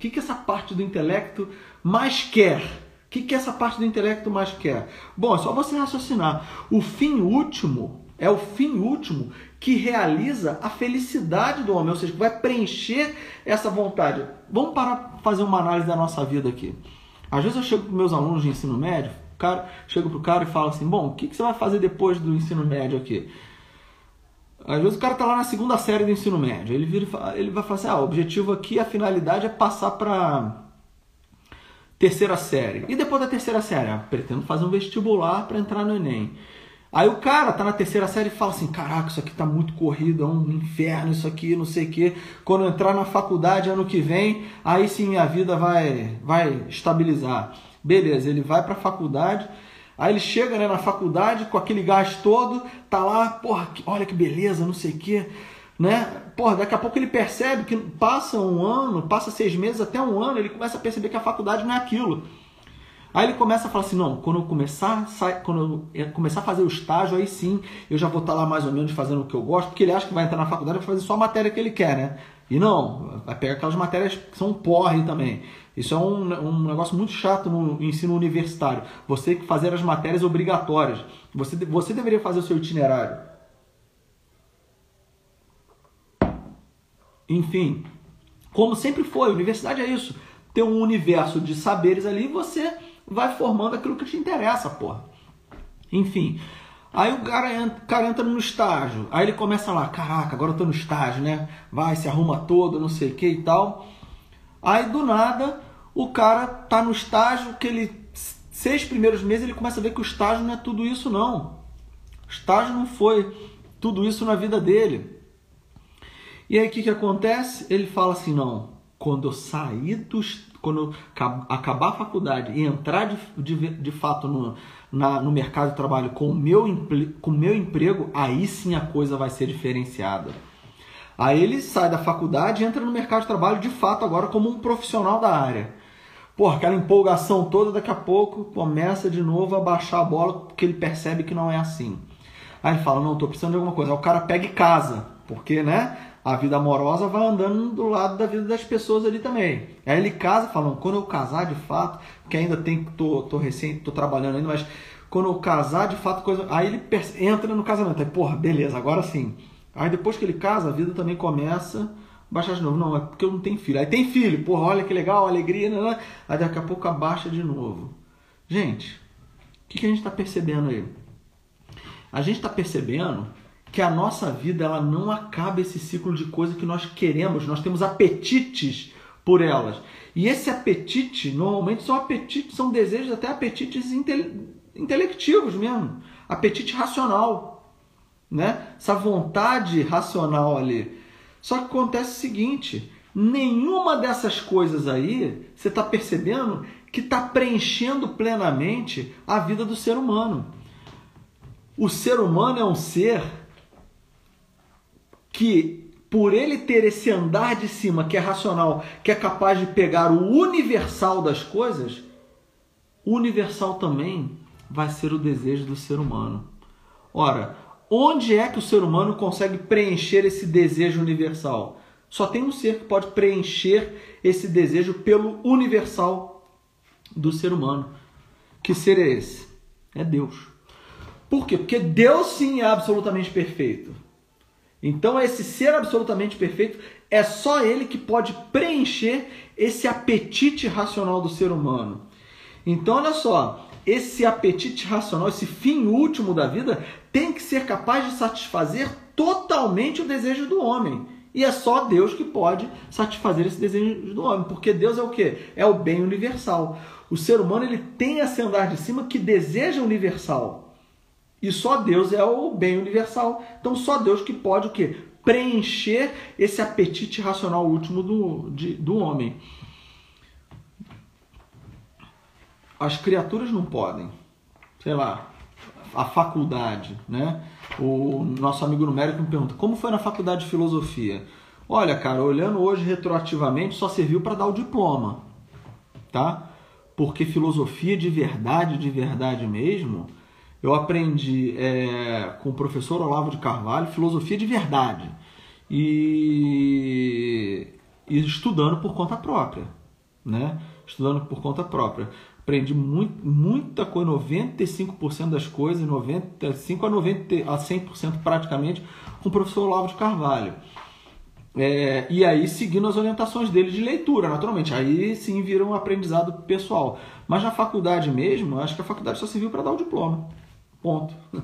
que, que essa parte do intelecto mais quer? O que, que essa parte do intelecto mais quer? Bom, é só você raciocinar. O fim último é o fim último que realiza a felicidade do homem, ou seja, que vai preencher essa vontade. Vamos para fazer uma análise da nossa vida aqui. Às vezes eu chego com meus alunos de ensino médio cara, chega pro cara e fala assim: Bom, o que, que você vai fazer depois do ensino médio aqui? Às vezes o cara tá lá na segunda série do ensino médio. Ele, vira, ele vai falar assim: Ah, o objetivo aqui, a finalidade é passar para terceira série. E depois da terceira série? Ah, pretendo fazer um vestibular para entrar no Enem. Aí o cara tá na terceira série e fala assim: Caraca, isso aqui tá muito corrido, é um inferno, isso aqui, não sei o quê. Quando entrar na faculdade ano que vem, aí sim minha vida vai, vai estabilizar. Beleza, ele vai para a faculdade, aí ele chega né, na faculdade com aquele gás todo, tá lá, porra, olha que beleza, não sei o quê, né? Porra, daqui a pouco ele percebe que passa um ano, passa seis meses, até um ano, ele começa a perceber que a faculdade não é aquilo. Aí ele começa a falar assim, não, quando eu começar, quando eu começar a fazer o estágio, aí sim eu já vou estar lá mais ou menos fazendo o que eu gosto, porque ele acha que vai entrar na faculdade e fazer só a matéria que ele quer, né? E não, vai pegar aquelas matérias que são porre também. Isso é um, um negócio muito chato no ensino universitário. Você fazer as matérias obrigatórias. Você, você deveria fazer o seu itinerário. Enfim, como sempre foi, universidade é isso. Tem um universo de saberes ali e você vai formando aquilo que te interessa, porra. Enfim, Aí o cara, entra, o cara entra no estágio, aí ele começa lá, caraca, agora eu tô no estágio, né? Vai, se arruma todo, não sei o que e tal. Aí do nada, o cara tá no estágio que ele seis primeiros meses ele começa a ver que o estágio não é tudo isso não. O estágio não foi tudo isso na vida dele. E aí o que, que acontece? Ele fala assim, não, quando eu sair dos. Quando eu acabar a faculdade e entrar de, de, de fato no, na, no mercado de trabalho com o meu, com o meu emprego, aí sim a coisa vai ser diferenciada. Aí ele sai da faculdade e entra no mercado de trabalho de fato agora como um profissional da área. Pô, aquela empolgação toda, daqui a pouco começa de novo a baixar a bola porque ele percebe que não é assim. Aí ele fala, não, tô precisando de alguma coisa. Aí o cara pega e casa, porque, né, a vida amorosa vai andando do lado da vida das pessoas ali também. Aí ele casa, falando, quando eu casar de fato, que ainda tem, tô, tô recém, tô trabalhando ainda, mas quando eu casar de fato, coisa... aí ele entra no casamento. Aí, porra, beleza, agora sim. Aí depois que ele casa, a vida também começa baixar de novo. Não, é porque eu não tenho filho. Aí tem filho, porra, olha que legal, alegria, né, né? Aí daqui a pouco abaixa de novo. Gente, o que, que a gente está percebendo aí? A gente está percebendo que a nossa vida ela não acaba esse ciclo de coisas que nós queremos, nós temos apetites por elas. E esse apetite, normalmente são apetites, são desejos, até apetites intele intelectivos mesmo, apetite racional, né? Essa vontade racional ali. Só que acontece o seguinte: nenhuma dessas coisas aí você está percebendo que está preenchendo plenamente a vida do ser humano. O ser humano é um ser que, por ele ter esse andar de cima que é racional, que é capaz de pegar o universal das coisas, universal também vai ser o desejo do ser humano. Ora, Onde é que o ser humano consegue preencher esse desejo universal? Só tem um ser que pode preencher esse desejo pelo universal do ser humano. Que ser é esse? É Deus. Por quê? Porque Deus sim é absolutamente perfeito. Então, esse ser absolutamente perfeito é só ele que pode preencher esse apetite racional do ser humano. Então, olha só, esse apetite racional, esse fim último da vida, tem que ser capaz de satisfazer totalmente o desejo do homem. E é só Deus que pode satisfazer esse desejo do homem, porque Deus é o que? É o bem universal. O ser humano ele tem esse andar de cima que deseja universal. E só Deus é o bem universal. Então só Deus que pode o quê? Preencher esse apetite racional último do, de, do homem. As criaturas não podem. Sei lá, a faculdade, né? O nosso amigo numérico me pergunta: como foi na faculdade de filosofia? Olha, cara, olhando hoje retroativamente, só serviu para dar o diploma, tá? Porque filosofia de verdade, de verdade mesmo, eu aprendi é, com o professor Olavo de Carvalho filosofia de verdade e, e estudando por conta própria, né? Estudando por conta própria. Aprendi muito, muita coisa, 95% das coisas, 95 a, 90, a 100% praticamente, com o professor Olavo de Carvalho. É, e aí seguindo as orientações dele de leitura, naturalmente. Aí sim vira um aprendizado pessoal. Mas na faculdade mesmo, acho que a faculdade só serviu para dar o diploma. Ponto. <laughs>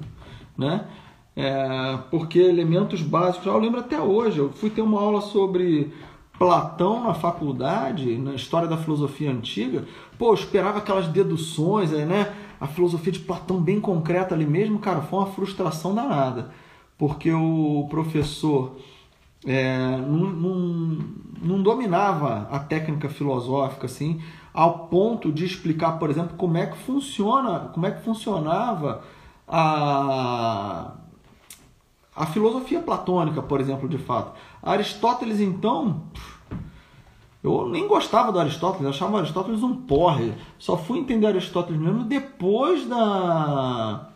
né? É, porque elementos básicos, eu lembro até hoje, eu fui ter uma aula sobre Platão na faculdade, na história da filosofia antiga, pô, eu esperava aquelas deduções, né? A filosofia de Platão bem concreta ali mesmo, cara, foi uma frustração danada. Porque o professor é, não, não, não dominava a técnica filosófica, assim, ao ponto de explicar, por exemplo, como é que funciona, como é que funcionava a, a filosofia platônica, por exemplo, de fato. Aristóteles, então, eu nem gostava do Aristóteles, achava Aristóteles um porre. Só fui entender Aristóteles mesmo depois da.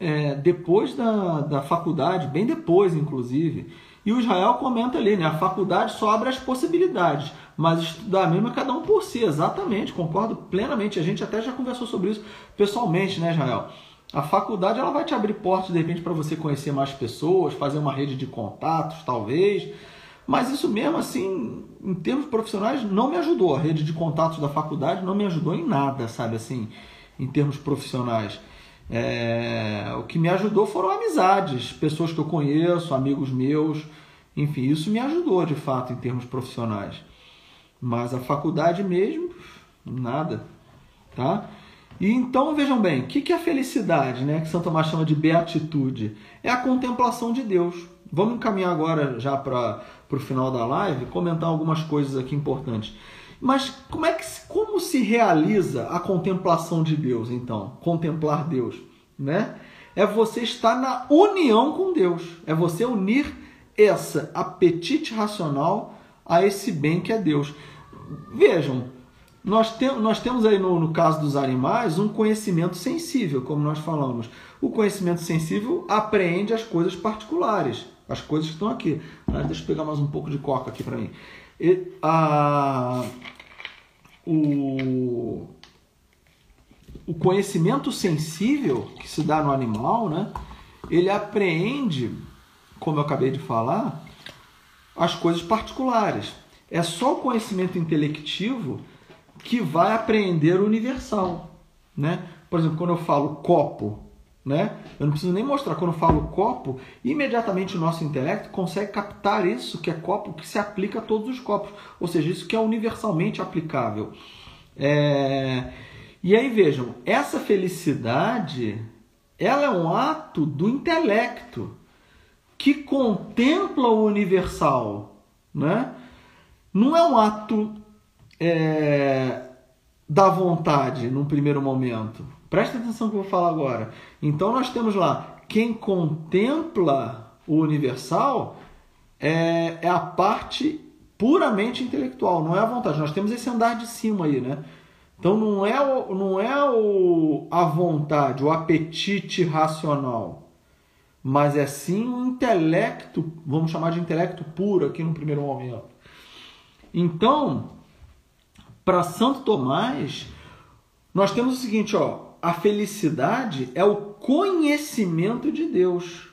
É, depois da, da faculdade, bem depois, inclusive. E o Israel comenta ali, né? A faculdade só abre as possibilidades, mas estudar mesmo é cada um por si, exatamente, concordo plenamente. A gente até já conversou sobre isso pessoalmente, né, Israel? A faculdade ela vai te abrir portas de repente para você conhecer mais pessoas, fazer uma rede de contatos, talvez. Mas isso mesmo assim, em termos profissionais, não me ajudou. A rede de contatos da faculdade não me ajudou em nada, sabe assim, em termos profissionais. É... o que me ajudou foram amizades, pessoas que eu conheço, amigos meus, enfim, isso me ajudou de fato em termos profissionais. Mas a faculdade mesmo, nada, tá? E então vejam bem, o que é a felicidade, né? Que São Tomás chama de beatitude? É a contemplação de Deus. Vamos encaminhar agora já para o final da live, comentar algumas coisas aqui importantes. Mas como é que como se realiza a contemplação de Deus, então? Contemplar Deus, né? É você estar na união com Deus. É você unir esse apetite racional a esse bem que é Deus. Vejam, nós, tem, nós temos aí no, no caso dos animais um conhecimento sensível, como nós falamos. O conhecimento sensível apreende as coisas particulares, as coisas que estão aqui. Deixa eu pegar mais um pouco de coca aqui para mim. E, a, o, o conhecimento sensível que se dá no animal, né, ele apreende, como eu acabei de falar, as coisas particulares. É só o conhecimento intelectivo que vai apreender o universal, né? Por exemplo, quando eu falo copo, né? Eu não preciso nem mostrar quando eu falo copo, imediatamente o nosso intelecto consegue captar isso que é copo que se aplica a todos os copos, ou seja, isso que é universalmente aplicável. É... E aí vejam, essa felicidade, ela é um ato do intelecto que contempla o universal, né? Não é um ato é, da vontade num primeiro momento. Presta atenção no que eu vou falar agora. Então nós temos lá quem contempla o universal é, é a parte puramente intelectual, não é a vontade. Nós temos esse andar de cima aí, né? Então não é, o, não é o, a vontade, o apetite racional. mas é sim um intelecto, vamos chamar de intelecto puro aqui no primeiro momento. Então, para Santo Tomás, nós temos o seguinte, ó, a felicidade é o conhecimento de Deus,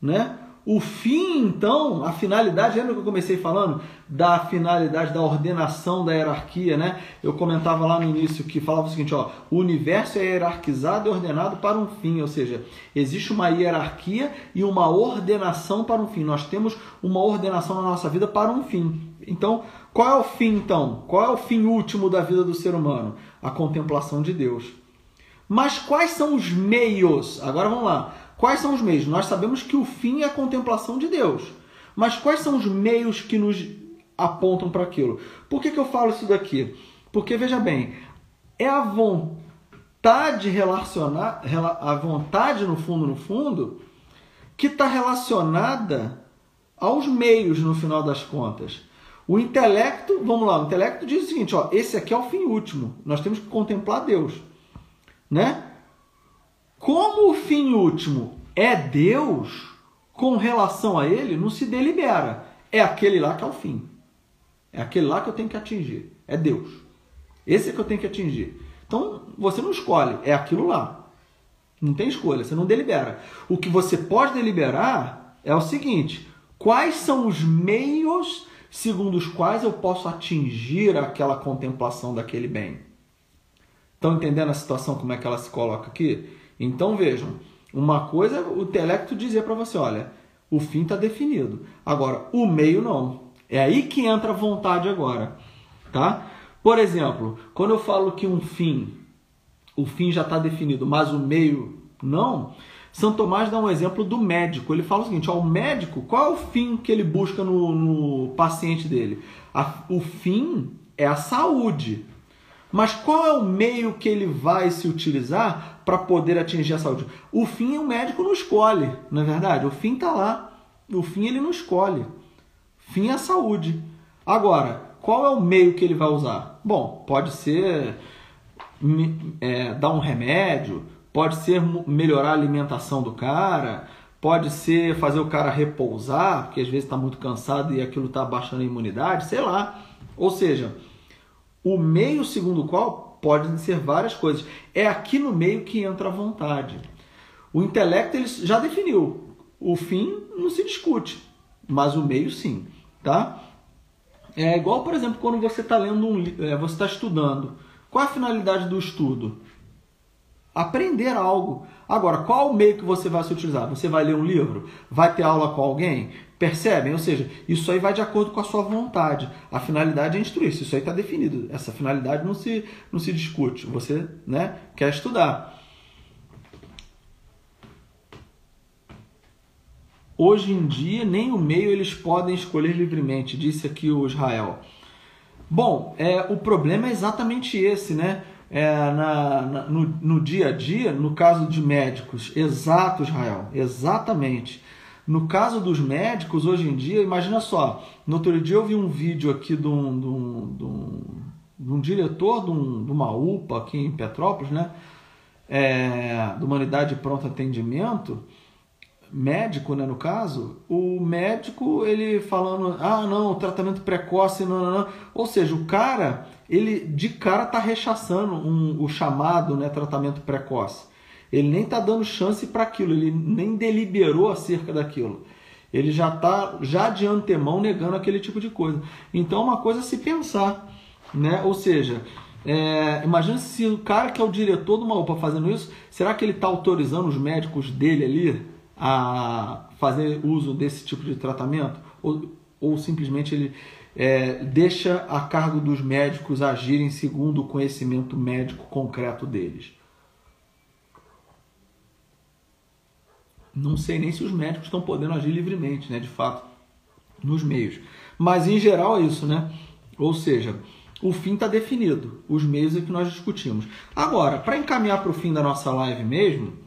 né? O fim, então, a finalidade, lembra que eu comecei falando da finalidade da ordenação da hierarquia, né? Eu comentava lá no início que falava o seguinte, ó, o universo é hierarquizado e ordenado para um fim, ou seja, existe uma hierarquia e uma ordenação para um fim. Nós temos uma ordenação na nossa vida para um fim. Então, qual é o fim então? Qual é o fim último da vida do ser humano? A contemplação de Deus. Mas quais são os meios? Agora vamos lá. Quais são os meios? Nós sabemos que o fim é a contemplação de Deus. Mas quais são os meios que nos apontam para aquilo? Por que, que eu falo isso daqui? Porque, veja bem, é a vontade relacionar, a vontade no fundo, no fundo, que está relacionada aos meios no final das contas. O intelecto, vamos lá, o intelecto diz o seguinte, ó, esse aqui é o fim último. Nós temos que contemplar Deus, né? Como o fim último é Deus, com relação a ele, não se delibera. É aquele lá que é o fim. É aquele lá que eu tenho que atingir. É Deus. Esse é que eu tenho que atingir. Então, você não escolhe, é aquilo lá. Não tem escolha, você não delibera. O que você pode deliberar é o seguinte: quais são os meios segundo os quais eu posso atingir aquela contemplação daquele bem? Estão entendendo a situação, como é que ela se coloca aqui? Então vejam, uma coisa o intelecto dizer para você, olha, o fim está definido. Agora, o meio não. É aí que entra a vontade agora, tá? Por exemplo, quando eu falo que um fim, o fim já está definido, mas o meio não, São Tomás dá um exemplo do médico. Ele fala o seguinte: ó, o médico, qual é o fim que ele busca no, no paciente dele? A, o fim é a saúde. Mas qual é o meio que ele vai se utilizar para poder atingir a saúde? O fim o médico não escolhe, não é verdade? O fim está lá. O fim ele não escolhe. Fim é a saúde. Agora, qual é o meio que ele vai usar? Bom, pode ser é, dar um remédio, pode ser melhorar a alimentação do cara, pode ser fazer o cara repousar, porque às vezes está muito cansado e aquilo está baixando a imunidade, sei lá. Ou seja, o meio segundo o qual podem ser várias coisas. É aqui no meio que entra a vontade. O intelecto ele já definiu. O fim não se discute, mas o meio sim, tá? É igual, por exemplo, quando você está lendo um é, você está estudando. Qual a finalidade do estudo? Aprender algo. Agora, qual o meio que você vai se utilizar? Você vai ler um livro? Vai ter aula com alguém? Percebem? Ou seja, isso aí vai de acordo com a sua vontade. A finalidade é instruir. Isso aí está definido. Essa finalidade não se, não se discute. Você né, quer estudar. Hoje em dia, nem o meio eles podem escolher livremente, disse aqui o Israel. Bom, é, o problema é exatamente esse, né? É, na, na no, no dia a dia, no caso de médicos, exato, Israel, exatamente. No caso dos médicos, hoje em dia, imagina só, no outro dia eu vi um vídeo aqui de um, de um, de um, de um diretor de, um, de, uma UPA aqui em Petrópolis, né? É, de Humanidade Pronto Atendimento, médico, né, no caso, o médico, ele falando, ah, não, tratamento precoce, não, não, não. Ou seja, o cara, ele de cara tá rechaçando um, o chamado, né, tratamento precoce. Ele nem está dando chance para aquilo, ele nem deliberou acerca daquilo. Ele já está já de antemão negando aquele tipo de coisa. Então é uma coisa a se pensar, né? Ou seja, é, imagina se o cara que é o diretor de uma UPA fazendo isso, será que ele está autorizando os médicos dele ali a fazer uso desse tipo de tratamento? Ou, ou simplesmente ele é, deixa a cargo dos médicos agirem segundo o conhecimento médico concreto deles? Não sei nem se os médicos estão podendo agir livremente, né, de fato, nos meios. Mas em geral é isso, né? Ou seja, o fim está definido, os meios é que nós discutimos. Agora, para encaminhar para o fim da nossa live mesmo,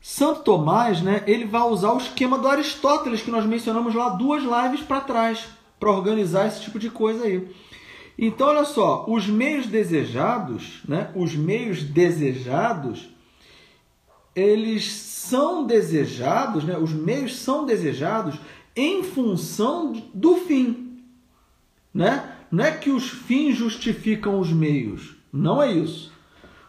Santo Tomás, né, ele vai usar o esquema do Aristóteles que nós mencionamos lá duas lives para trás, para organizar esse tipo de coisa aí. Então, olha só, os meios desejados, né, os meios desejados eles são desejados, né? os meios são desejados em função do fim. Né? Não é que os fins justificam os meios, não é isso.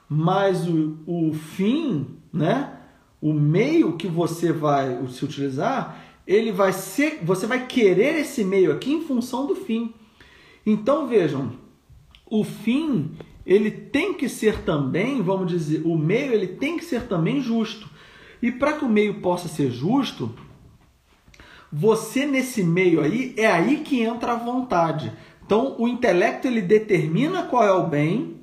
Mas o, o fim, né? O meio que você vai se utilizar, ele vai ser, você vai querer esse meio aqui em função do fim. Então vejam, o fim ele tem que ser também, vamos dizer, o meio ele tem que ser também justo. E para que o meio possa ser justo, você nesse meio aí é aí que entra a vontade. Então o intelecto ele determina qual é o bem.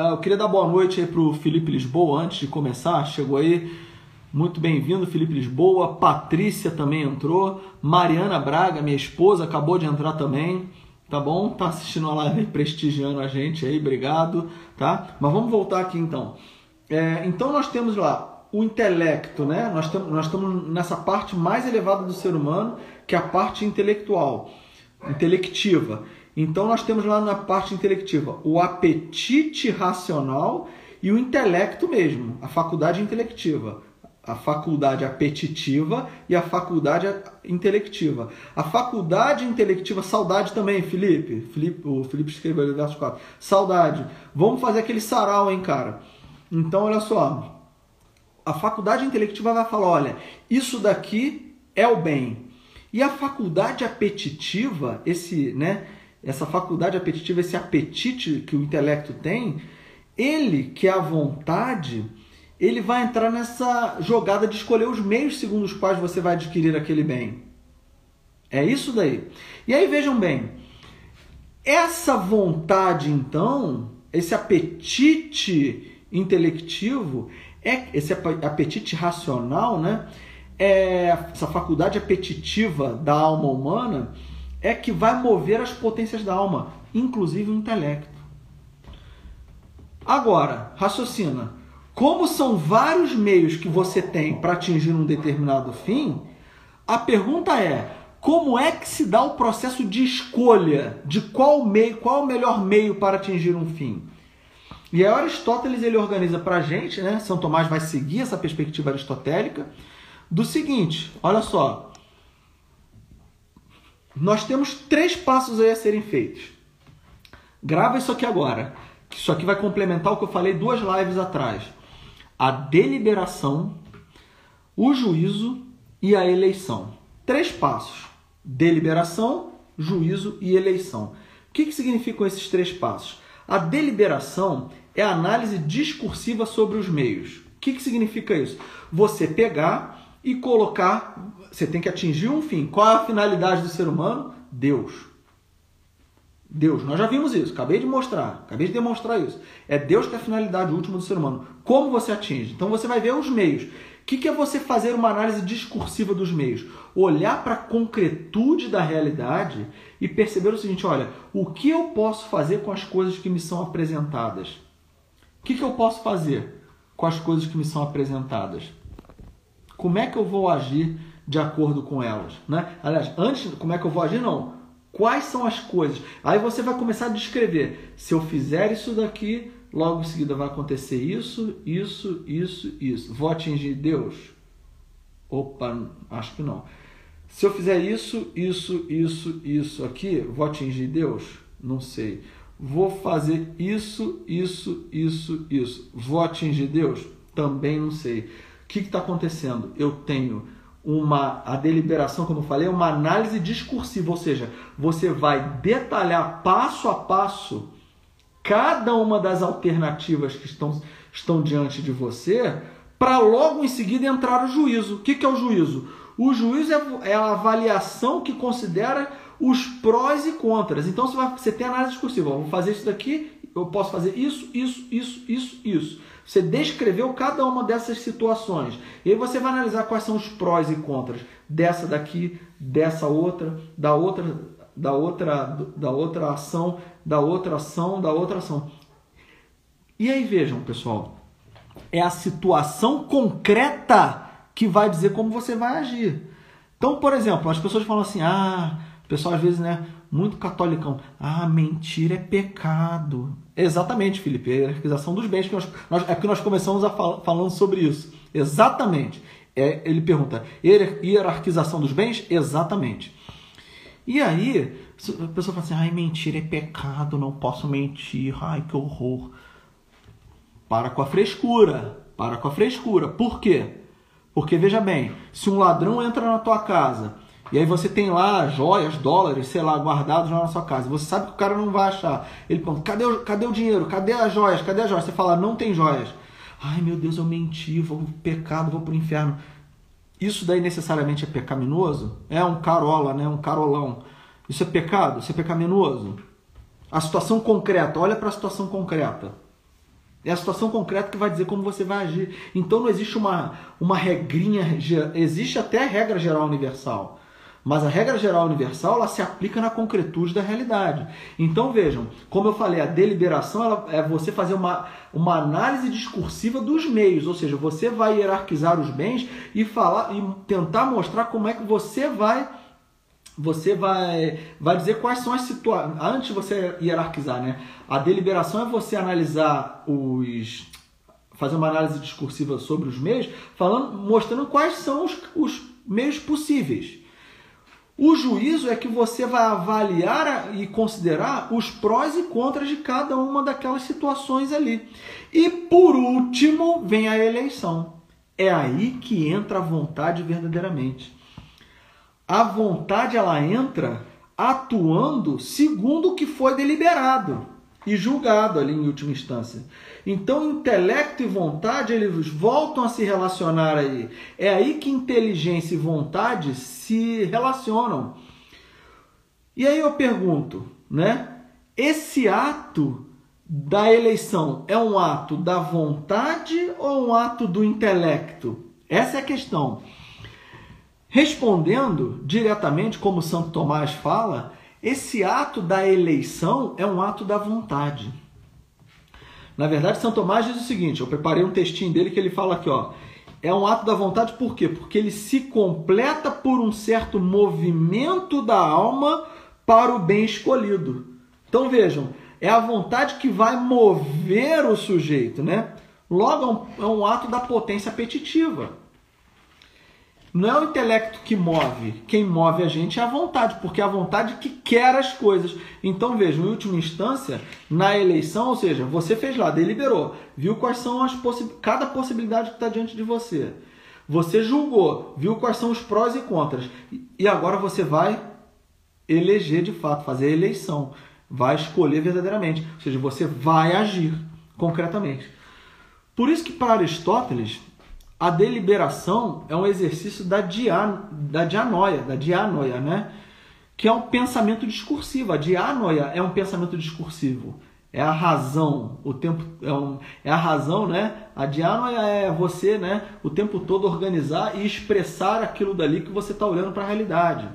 Ah, eu queria dar boa noite aí para o Felipe Lisboa antes de começar. Chegou aí, muito bem-vindo, Felipe Lisboa. Patrícia também entrou. Mariana Braga, minha esposa, acabou de entrar também tá bom? Tá assistindo a live prestigiando a gente aí, obrigado, tá? Mas vamos voltar aqui então. É, então nós temos lá o intelecto, né? Nós, estamos nós estamos nessa parte mais elevada do ser humano, que é a parte intelectual, intelectiva. Então nós temos lá na parte intelectiva o apetite racional e o intelecto mesmo, a faculdade intelectiva a faculdade apetitiva e a faculdade intelectiva. A faculdade intelectiva, saudade também, Felipe. Felipe o Felipe escreveu ali verso 4. Saudade. Vamos fazer aquele sarau, hein, cara? Então, olha só. A faculdade intelectiva vai falar: olha, isso daqui é o bem. E a faculdade apetitiva, esse, né, essa faculdade apetitiva, esse apetite que o intelecto tem, ele que é a vontade, ele vai entrar nessa jogada de escolher os meios segundo os quais você vai adquirir aquele bem. É isso daí. E aí vejam bem, essa vontade então, esse apetite intelectivo, é esse apetite racional, né? É, essa faculdade apetitiva da alma humana é que vai mover as potências da alma, inclusive o intelecto. Agora, raciocina. Como são vários meios que você tem para atingir um determinado fim, a pergunta é: como é que se dá o processo de escolha de qual meio, qual o melhor meio para atingir um fim? E aí Aristóteles ele organiza para a gente, né? São Tomás vai seguir essa perspectiva aristotélica do seguinte: olha só, nós temos três passos aí a serem feitos. Grava isso aqui agora, isso aqui vai complementar o que eu falei duas lives atrás a deliberação, o juízo e a eleição. Três passos: deliberação, juízo e eleição. O que, que significam esses três passos? A deliberação é a análise discursiva sobre os meios. O que, que significa isso? Você pegar e colocar, você tem que atingir um fim. Qual é a finalidade do ser humano? Deus. Deus, nós já vimos isso, acabei de mostrar, acabei de demonstrar isso. É Deus que é a finalidade última do ser humano. Como você atinge? Então você vai ver os meios. O que, é você fazer uma análise discursiva dos meios? Olhar para a concretude da realidade e perceber o seguinte: olha, o que eu posso fazer com as coisas que me são apresentadas? O que eu posso fazer com as coisas que me são apresentadas? Como é que eu vou agir de acordo com elas? Né? Aliás, antes, como é que eu vou agir? Não Quais são as coisas? Aí você vai começar a descrever. Se eu fizer isso daqui, logo em seguida vai acontecer isso, isso, isso, isso. Vou atingir Deus? Opa, acho que não. Se eu fizer isso, isso, isso, isso aqui, vou atingir Deus? Não sei. Vou fazer isso, isso, isso, isso. Vou atingir Deus? Também não sei. O que está acontecendo? Eu tenho uma a deliberação, como eu falei, é uma análise discursiva, ou seja, você vai detalhar passo a passo cada uma das alternativas que estão, estão diante de você, para logo em seguida entrar o juízo. O que, que é o juízo? O juízo é, é a avaliação que considera os prós e contras. Então você, vai, você tem análise discursiva. vou fazer isso daqui, eu posso fazer isso, isso, isso, isso, isso. Você descreveu cada uma dessas situações. E aí você vai analisar quais são os prós e contras dessa daqui, dessa outra, da outra, da outra, da outra ação, da outra ação, da outra ação. E aí vejam, pessoal, é a situação concreta que vai dizer como você vai agir. Então, por exemplo, as pessoas falam assim: "Ah, pessoal às vezes, né, muito catolicão. Ah, mentira é pecado. Exatamente, Felipe, é a hierarquização dos bens que nós, nós é que nós começamos a fal falando sobre isso. Exatamente. É, ele pergunta: hierarquização dos bens? Exatamente. E aí, a pessoa fala assim: ai, mentira é pecado, não posso mentir, ai, que horror. Para com a frescura, para com a frescura. Por quê? Porque veja bem, se um ladrão entra na tua casa e aí você tem lá joias, dólares, sei lá, guardados na sua casa, você sabe que o cara não vai achar. Ele pergunta: cadê o, cadê o dinheiro? Cadê as joias? Cadê as joias? Você fala: não tem joias. Ai meu Deus, eu menti, vou pecado, vou para o inferno. Isso daí necessariamente é pecaminoso? É um carola, né? um carolão. Isso é pecado? Isso é pecaminoso? A situação concreta, olha para a situação concreta. É a situação concreta que vai dizer como você vai agir. Então não existe uma, uma regrinha, existe até a regra geral universal. Mas a regra geral universal ela se aplica na concretude da realidade. Então vejam, como eu falei, a deliberação ela, é você fazer uma, uma análise discursiva dos meios, ou seja, você vai hierarquizar os bens e falar e tentar mostrar como é que você vai você vai, vai dizer quais são as situações. Antes de você hierarquizar, né? A deliberação é você analisar os. fazer uma análise discursiva sobre os meios, falando, mostrando quais são os, os meios possíveis. O juízo é que você vai avaliar e considerar os prós e contras de cada uma daquelas situações ali. E por último, vem a eleição. É aí que entra a vontade verdadeiramente. A vontade ela entra atuando segundo o que foi deliberado e julgado ali em última instância. Então, intelecto e vontade, eles voltam a se relacionar aí. É aí que inteligência e vontade se relacionam. E aí eu pergunto, né? Esse ato da eleição é um ato da vontade ou um ato do intelecto? Essa é a questão. Respondendo diretamente, como Santo Tomás fala, esse ato da eleição é um ato da vontade. Na verdade, São Tomás diz o seguinte: eu preparei um textinho dele que ele fala aqui, ó. É um ato da vontade por quê? Porque ele se completa por um certo movimento da alma para o bem escolhido. Então vejam, é a vontade que vai mover o sujeito, né? Logo, é um, é ato da potência apetitiva. Não é o intelecto que move, quem move a gente é a vontade, porque é a vontade que quer as coisas. Então veja, em última instância, na eleição, ou seja, você fez lá, deliberou, viu quais são as possi cada possibilidade que está diante de você. Você julgou, viu quais são os prós e contras. E agora você vai eleger de fato, fazer a eleição. Vai escolher verdadeiramente. Ou seja, você vai agir concretamente. Por isso que para Aristóteles, a deliberação é um exercício da, dia, da dianoia, da dianoia, né? que é um pensamento discursivo. A dianoia é um pensamento discursivo. É a razão, o tempo é, um, é a razão, né? A dianoia é você, né? O tempo todo organizar e expressar aquilo dali que você está olhando para a realidade.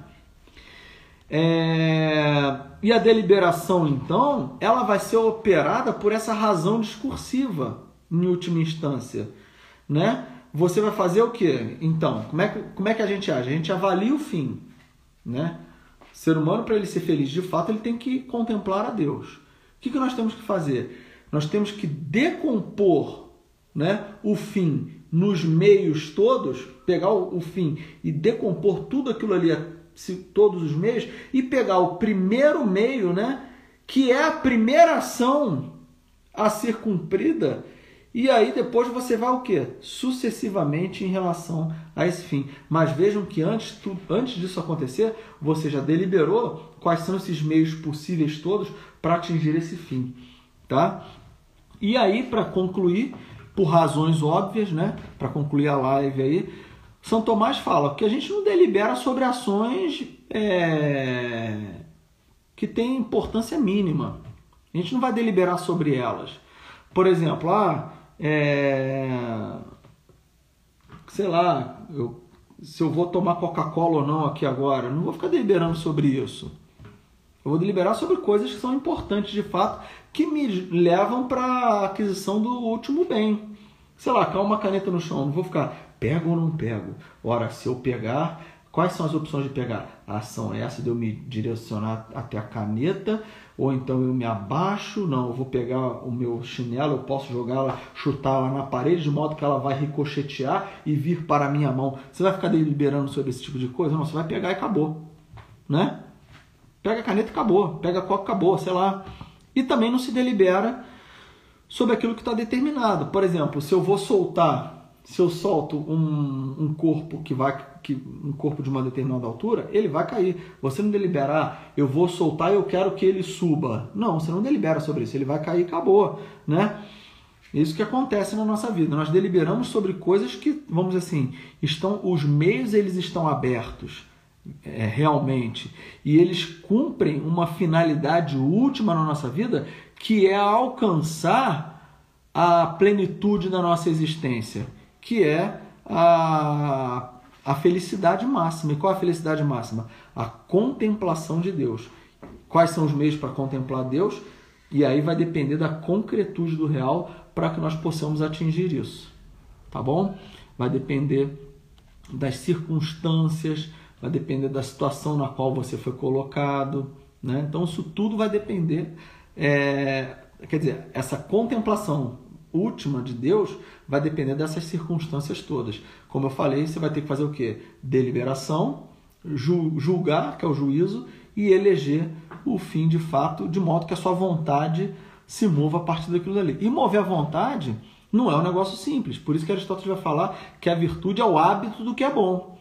É... E a deliberação, então, ela vai ser operada por essa razão discursiva, em última instância, né? Você vai fazer o que? Então, como é que, como é que a gente age? A gente avalia o fim. Né? O ser humano, para ele ser feliz de fato, ele tem que contemplar a Deus. O que, que nós temos que fazer? Nós temos que decompor né, o fim nos meios todos, pegar o, o fim e decompor tudo aquilo ali, todos os meios, e pegar o primeiro meio, né, que é a primeira ação a ser cumprida e aí depois você vai o que? Sucessivamente em relação a esse fim. Mas vejam que antes, tu, antes disso acontecer, você já deliberou quais são esses meios possíveis todos para atingir esse fim. Tá? E aí, para concluir, por razões óbvias, né? para concluir a live aí, São Tomás fala que a gente não delibera sobre ações é, que têm importância mínima. A gente não vai deliberar sobre elas. Por exemplo, ah, é, sei lá, eu, se eu vou tomar Coca-Cola ou não aqui agora, não vou ficar deliberando sobre isso. Eu vou deliberar sobre coisas que são importantes de fato, que me levam para a aquisição do último bem. Sei lá, cai uma caneta no chão, não vou ficar, pego ou não pego? Ora, se eu pegar, Quais são as opções de pegar? A ação é essa de eu me direcionar até a caneta, ou então eu me abaixo, não, eu vou pegar o meu chinelo, eu posso jogá-la, chutá-la na parede, de modo que ela vai ricochetear e vir para a minha mão. Você vai ficar deliberando sobre esse tipo de coisa? Não, você vai pegar e acabou. Né? Pega a caneta e acabou, pega a coca e acabou, sei lá. E também não se delibera sobre aquilo que está determinado. Por exemplo, se eu vou soltar se eu solto um, um corpo que vai que, um corpo de uma determinada altura, ele vai cair. Você não delibera, ah, eu vou soltar e eu quero que ele suba. Não, você não delibera sobre isso, ele vai cair e acabou, né? Isso que acontece na nossa vida. Nós deliberamos sobre coisas que, vamos dizer assim, estão os meios eles estão abertos é, realmente e eles cumprem uma finalidade última na nossa vida, que é alcançar a plenitude da nossa existência que é a, a felicidade máxima. E qual é a felicidade máxima? A contemplação de Deus. Quais são os meios para contemplar Deus? E aí vai depender da concretude do real para que nós possamos atingir isso. Tá bom? Vai depender das circunstâncias, vai depender da situação na qual você foi colocado. Né? Então, isso tudo vai depender. É, quer dizer, essa contemplação última de Deus vai depender dessas circunstâncias todas. Como eu falei, você vai ter que fazer o quê? Deliberação, julgar, que é o juízo, e eleger o fim de fato, de modo que a sua vontade se mova a partir daquilo ali. E mover a vontade não é um negócio simples. Por isso que Aristóteles vai falar que a virtude é o hábito do que é bom.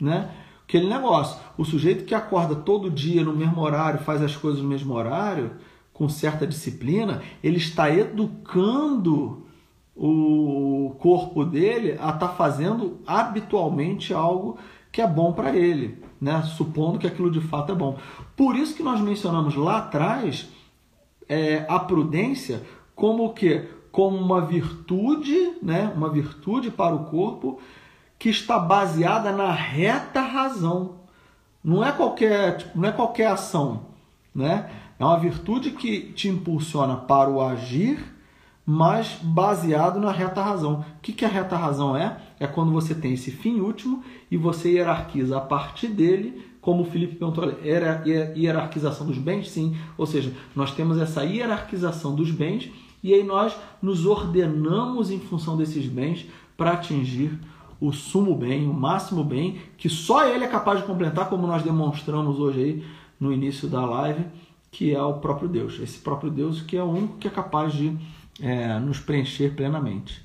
Né? Aquele negócio. O sujeito que acorda todo dia no mesmo horário, faz as coisas no mesmo horário, com certa disciplina, ele está educando o corpo dele a estar tá fazendo habitualmente algo que é bom para ele, né? supondo que aquilo de fato é bom. Por isso que nós mencionamos lá atrás é, a prudência como o que? Como uma virtude, né? uma virtude para o corpo que está baseada na reta razão. Não é qualquer, tipo, não é qualquer ação, né? É uma virtude que te impulsiona para o agir, mas baseado na reta razão. O que, que a reta razão é? É quando você tem esse fim último e você hierarquiza a partir dele, como o Felipe perguntou, era hierarquização dos bens? Sim. Ou seja, nós temos essa hierarquização dos bens e aí nós nos ordenamos em função desses bens para atingir o sumo bem, o máximo bem, que só ele é capaz de completar, como nós demonstramos hoje aí no início da live que é o próprio Deus. Esse próprio Deus que é o único que é capaz de é, nos preencher plenamente.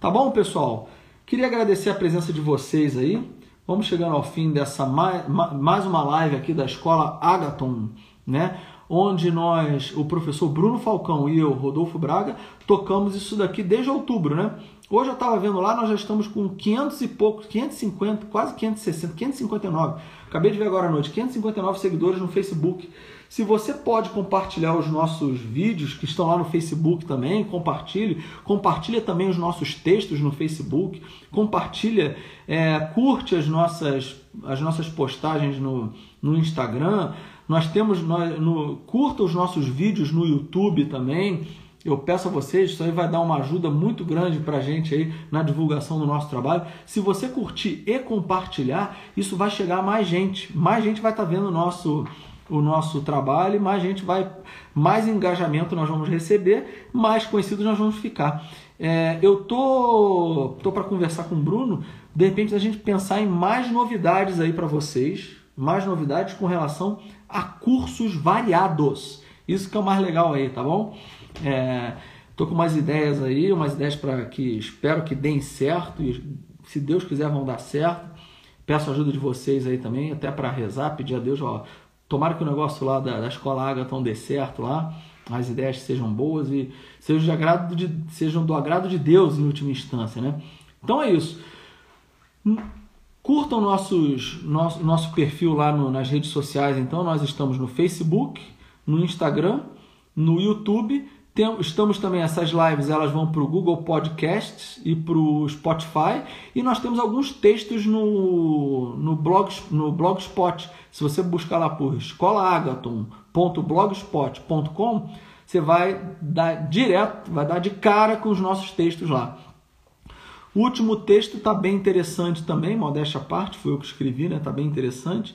Tá bom, pessoal? Queria agradecer a presença de vocês aí. Vamos chegando ao fim dessa mais, mais uma live aqui da Escola Agaton, né? Onde nós, o professor Bruno Falcão e eu, Rodolfo Braga, tocamos isso daqui desde outubro, né? Hoje eu estava vendo lá, nós já estamos com 500 e poucos, 550, quase 560, 559. Acabei de ver agora à noite, 559 seguidores no Facebook. Se você pode compartilhar os nossos vídeos que estão lá no Facebook também, compartilhe. Compartilha também os nossos textos no Facebook. Compartilha, é, curte as nossas, as nossas postagens no, no Instagram. Nós temos, no, no, curta os nossos vídeos no YouTube também. Eu peço a vocês, isso aí vai dar uma ajuda muito grande para a gente aí na divulgação do nosso trabalho. Se você curtir e compartilhar, isso vai chegar a mais gente. Mais gente vai estar tá vendo o nosso o nosso trabalho, mais gente vai, mais engajamento nós vamos receber, mais conhecidos nós vamos ficar. É, eu tô, tô para conversar com o Bruno, de repente a gente pensar em mais novidades aí para vocês, mais novidades com relação a cursos variados. Isso que é o mais legal aí, tá bom? É, tô com umas ideias aí, umas ideias para que espero que deem certo e se Deus quiser vão dar certo. Peço ajuda de vocês aí também, até para rezar, pedir a Deus, ó, Tomara que o negócio lá da, da escola Agaton dê certo lá, as ideias sejam boas e sejam, de agrado de, sejam do agrado de Deus em última instância, né? Então é isso. Curtam nossos, nosso, nosso perfil lá no, nas redes sociais, então nós estamos no Facebook, no Instagram, no YouTube tem, estamos também, essas lives elas vão para o Google Podcasts e para o Spotify. E nós temos alguns textos no, no, blog, no Blogspot. Se você buscar lá por escolaagaton.blogspot.com, você vai dar direto, vai dar de cara com os nossos textos lá. O último texto está bem interessante também, modéstia à parte, foi eu que escrevi, né? Está bem interessante.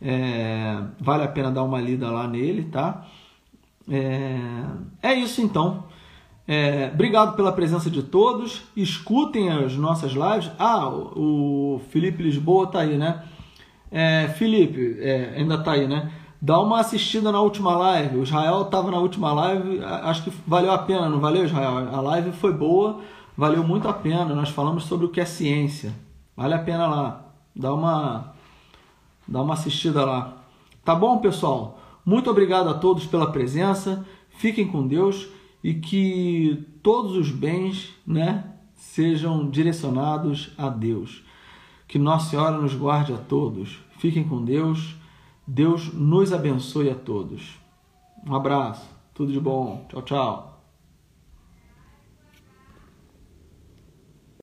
É, vale a pena dar uma lida lá nele, tá? É, é isso então. É, obrigado pela presença de todos. Escutem as nossas lives. Ah, o, Felipe Lisboa tá aí, né? É, Felipe, é, ainda tá aí, né? Dá uma assistida na última live. O Israel estava na última live. Acho que valeu a pena, não valeu, Israel? A live foi boa, valeu muito a pena. Nós falamos sobre o que é ciência. Vale a pena lá. Dá uma, dá uma assistida lá. Tá bom, pessoal? Muito obrigado a todos pela presença. Fiquem com Deus e que todos os bens né, sejam direcionados a Deus. Que Nossa Senhora nos guarde a todos. Fiquem com Deus. Deus nos abençoe a todos. Um abraço. Tudo de bom. Tchau, tchau.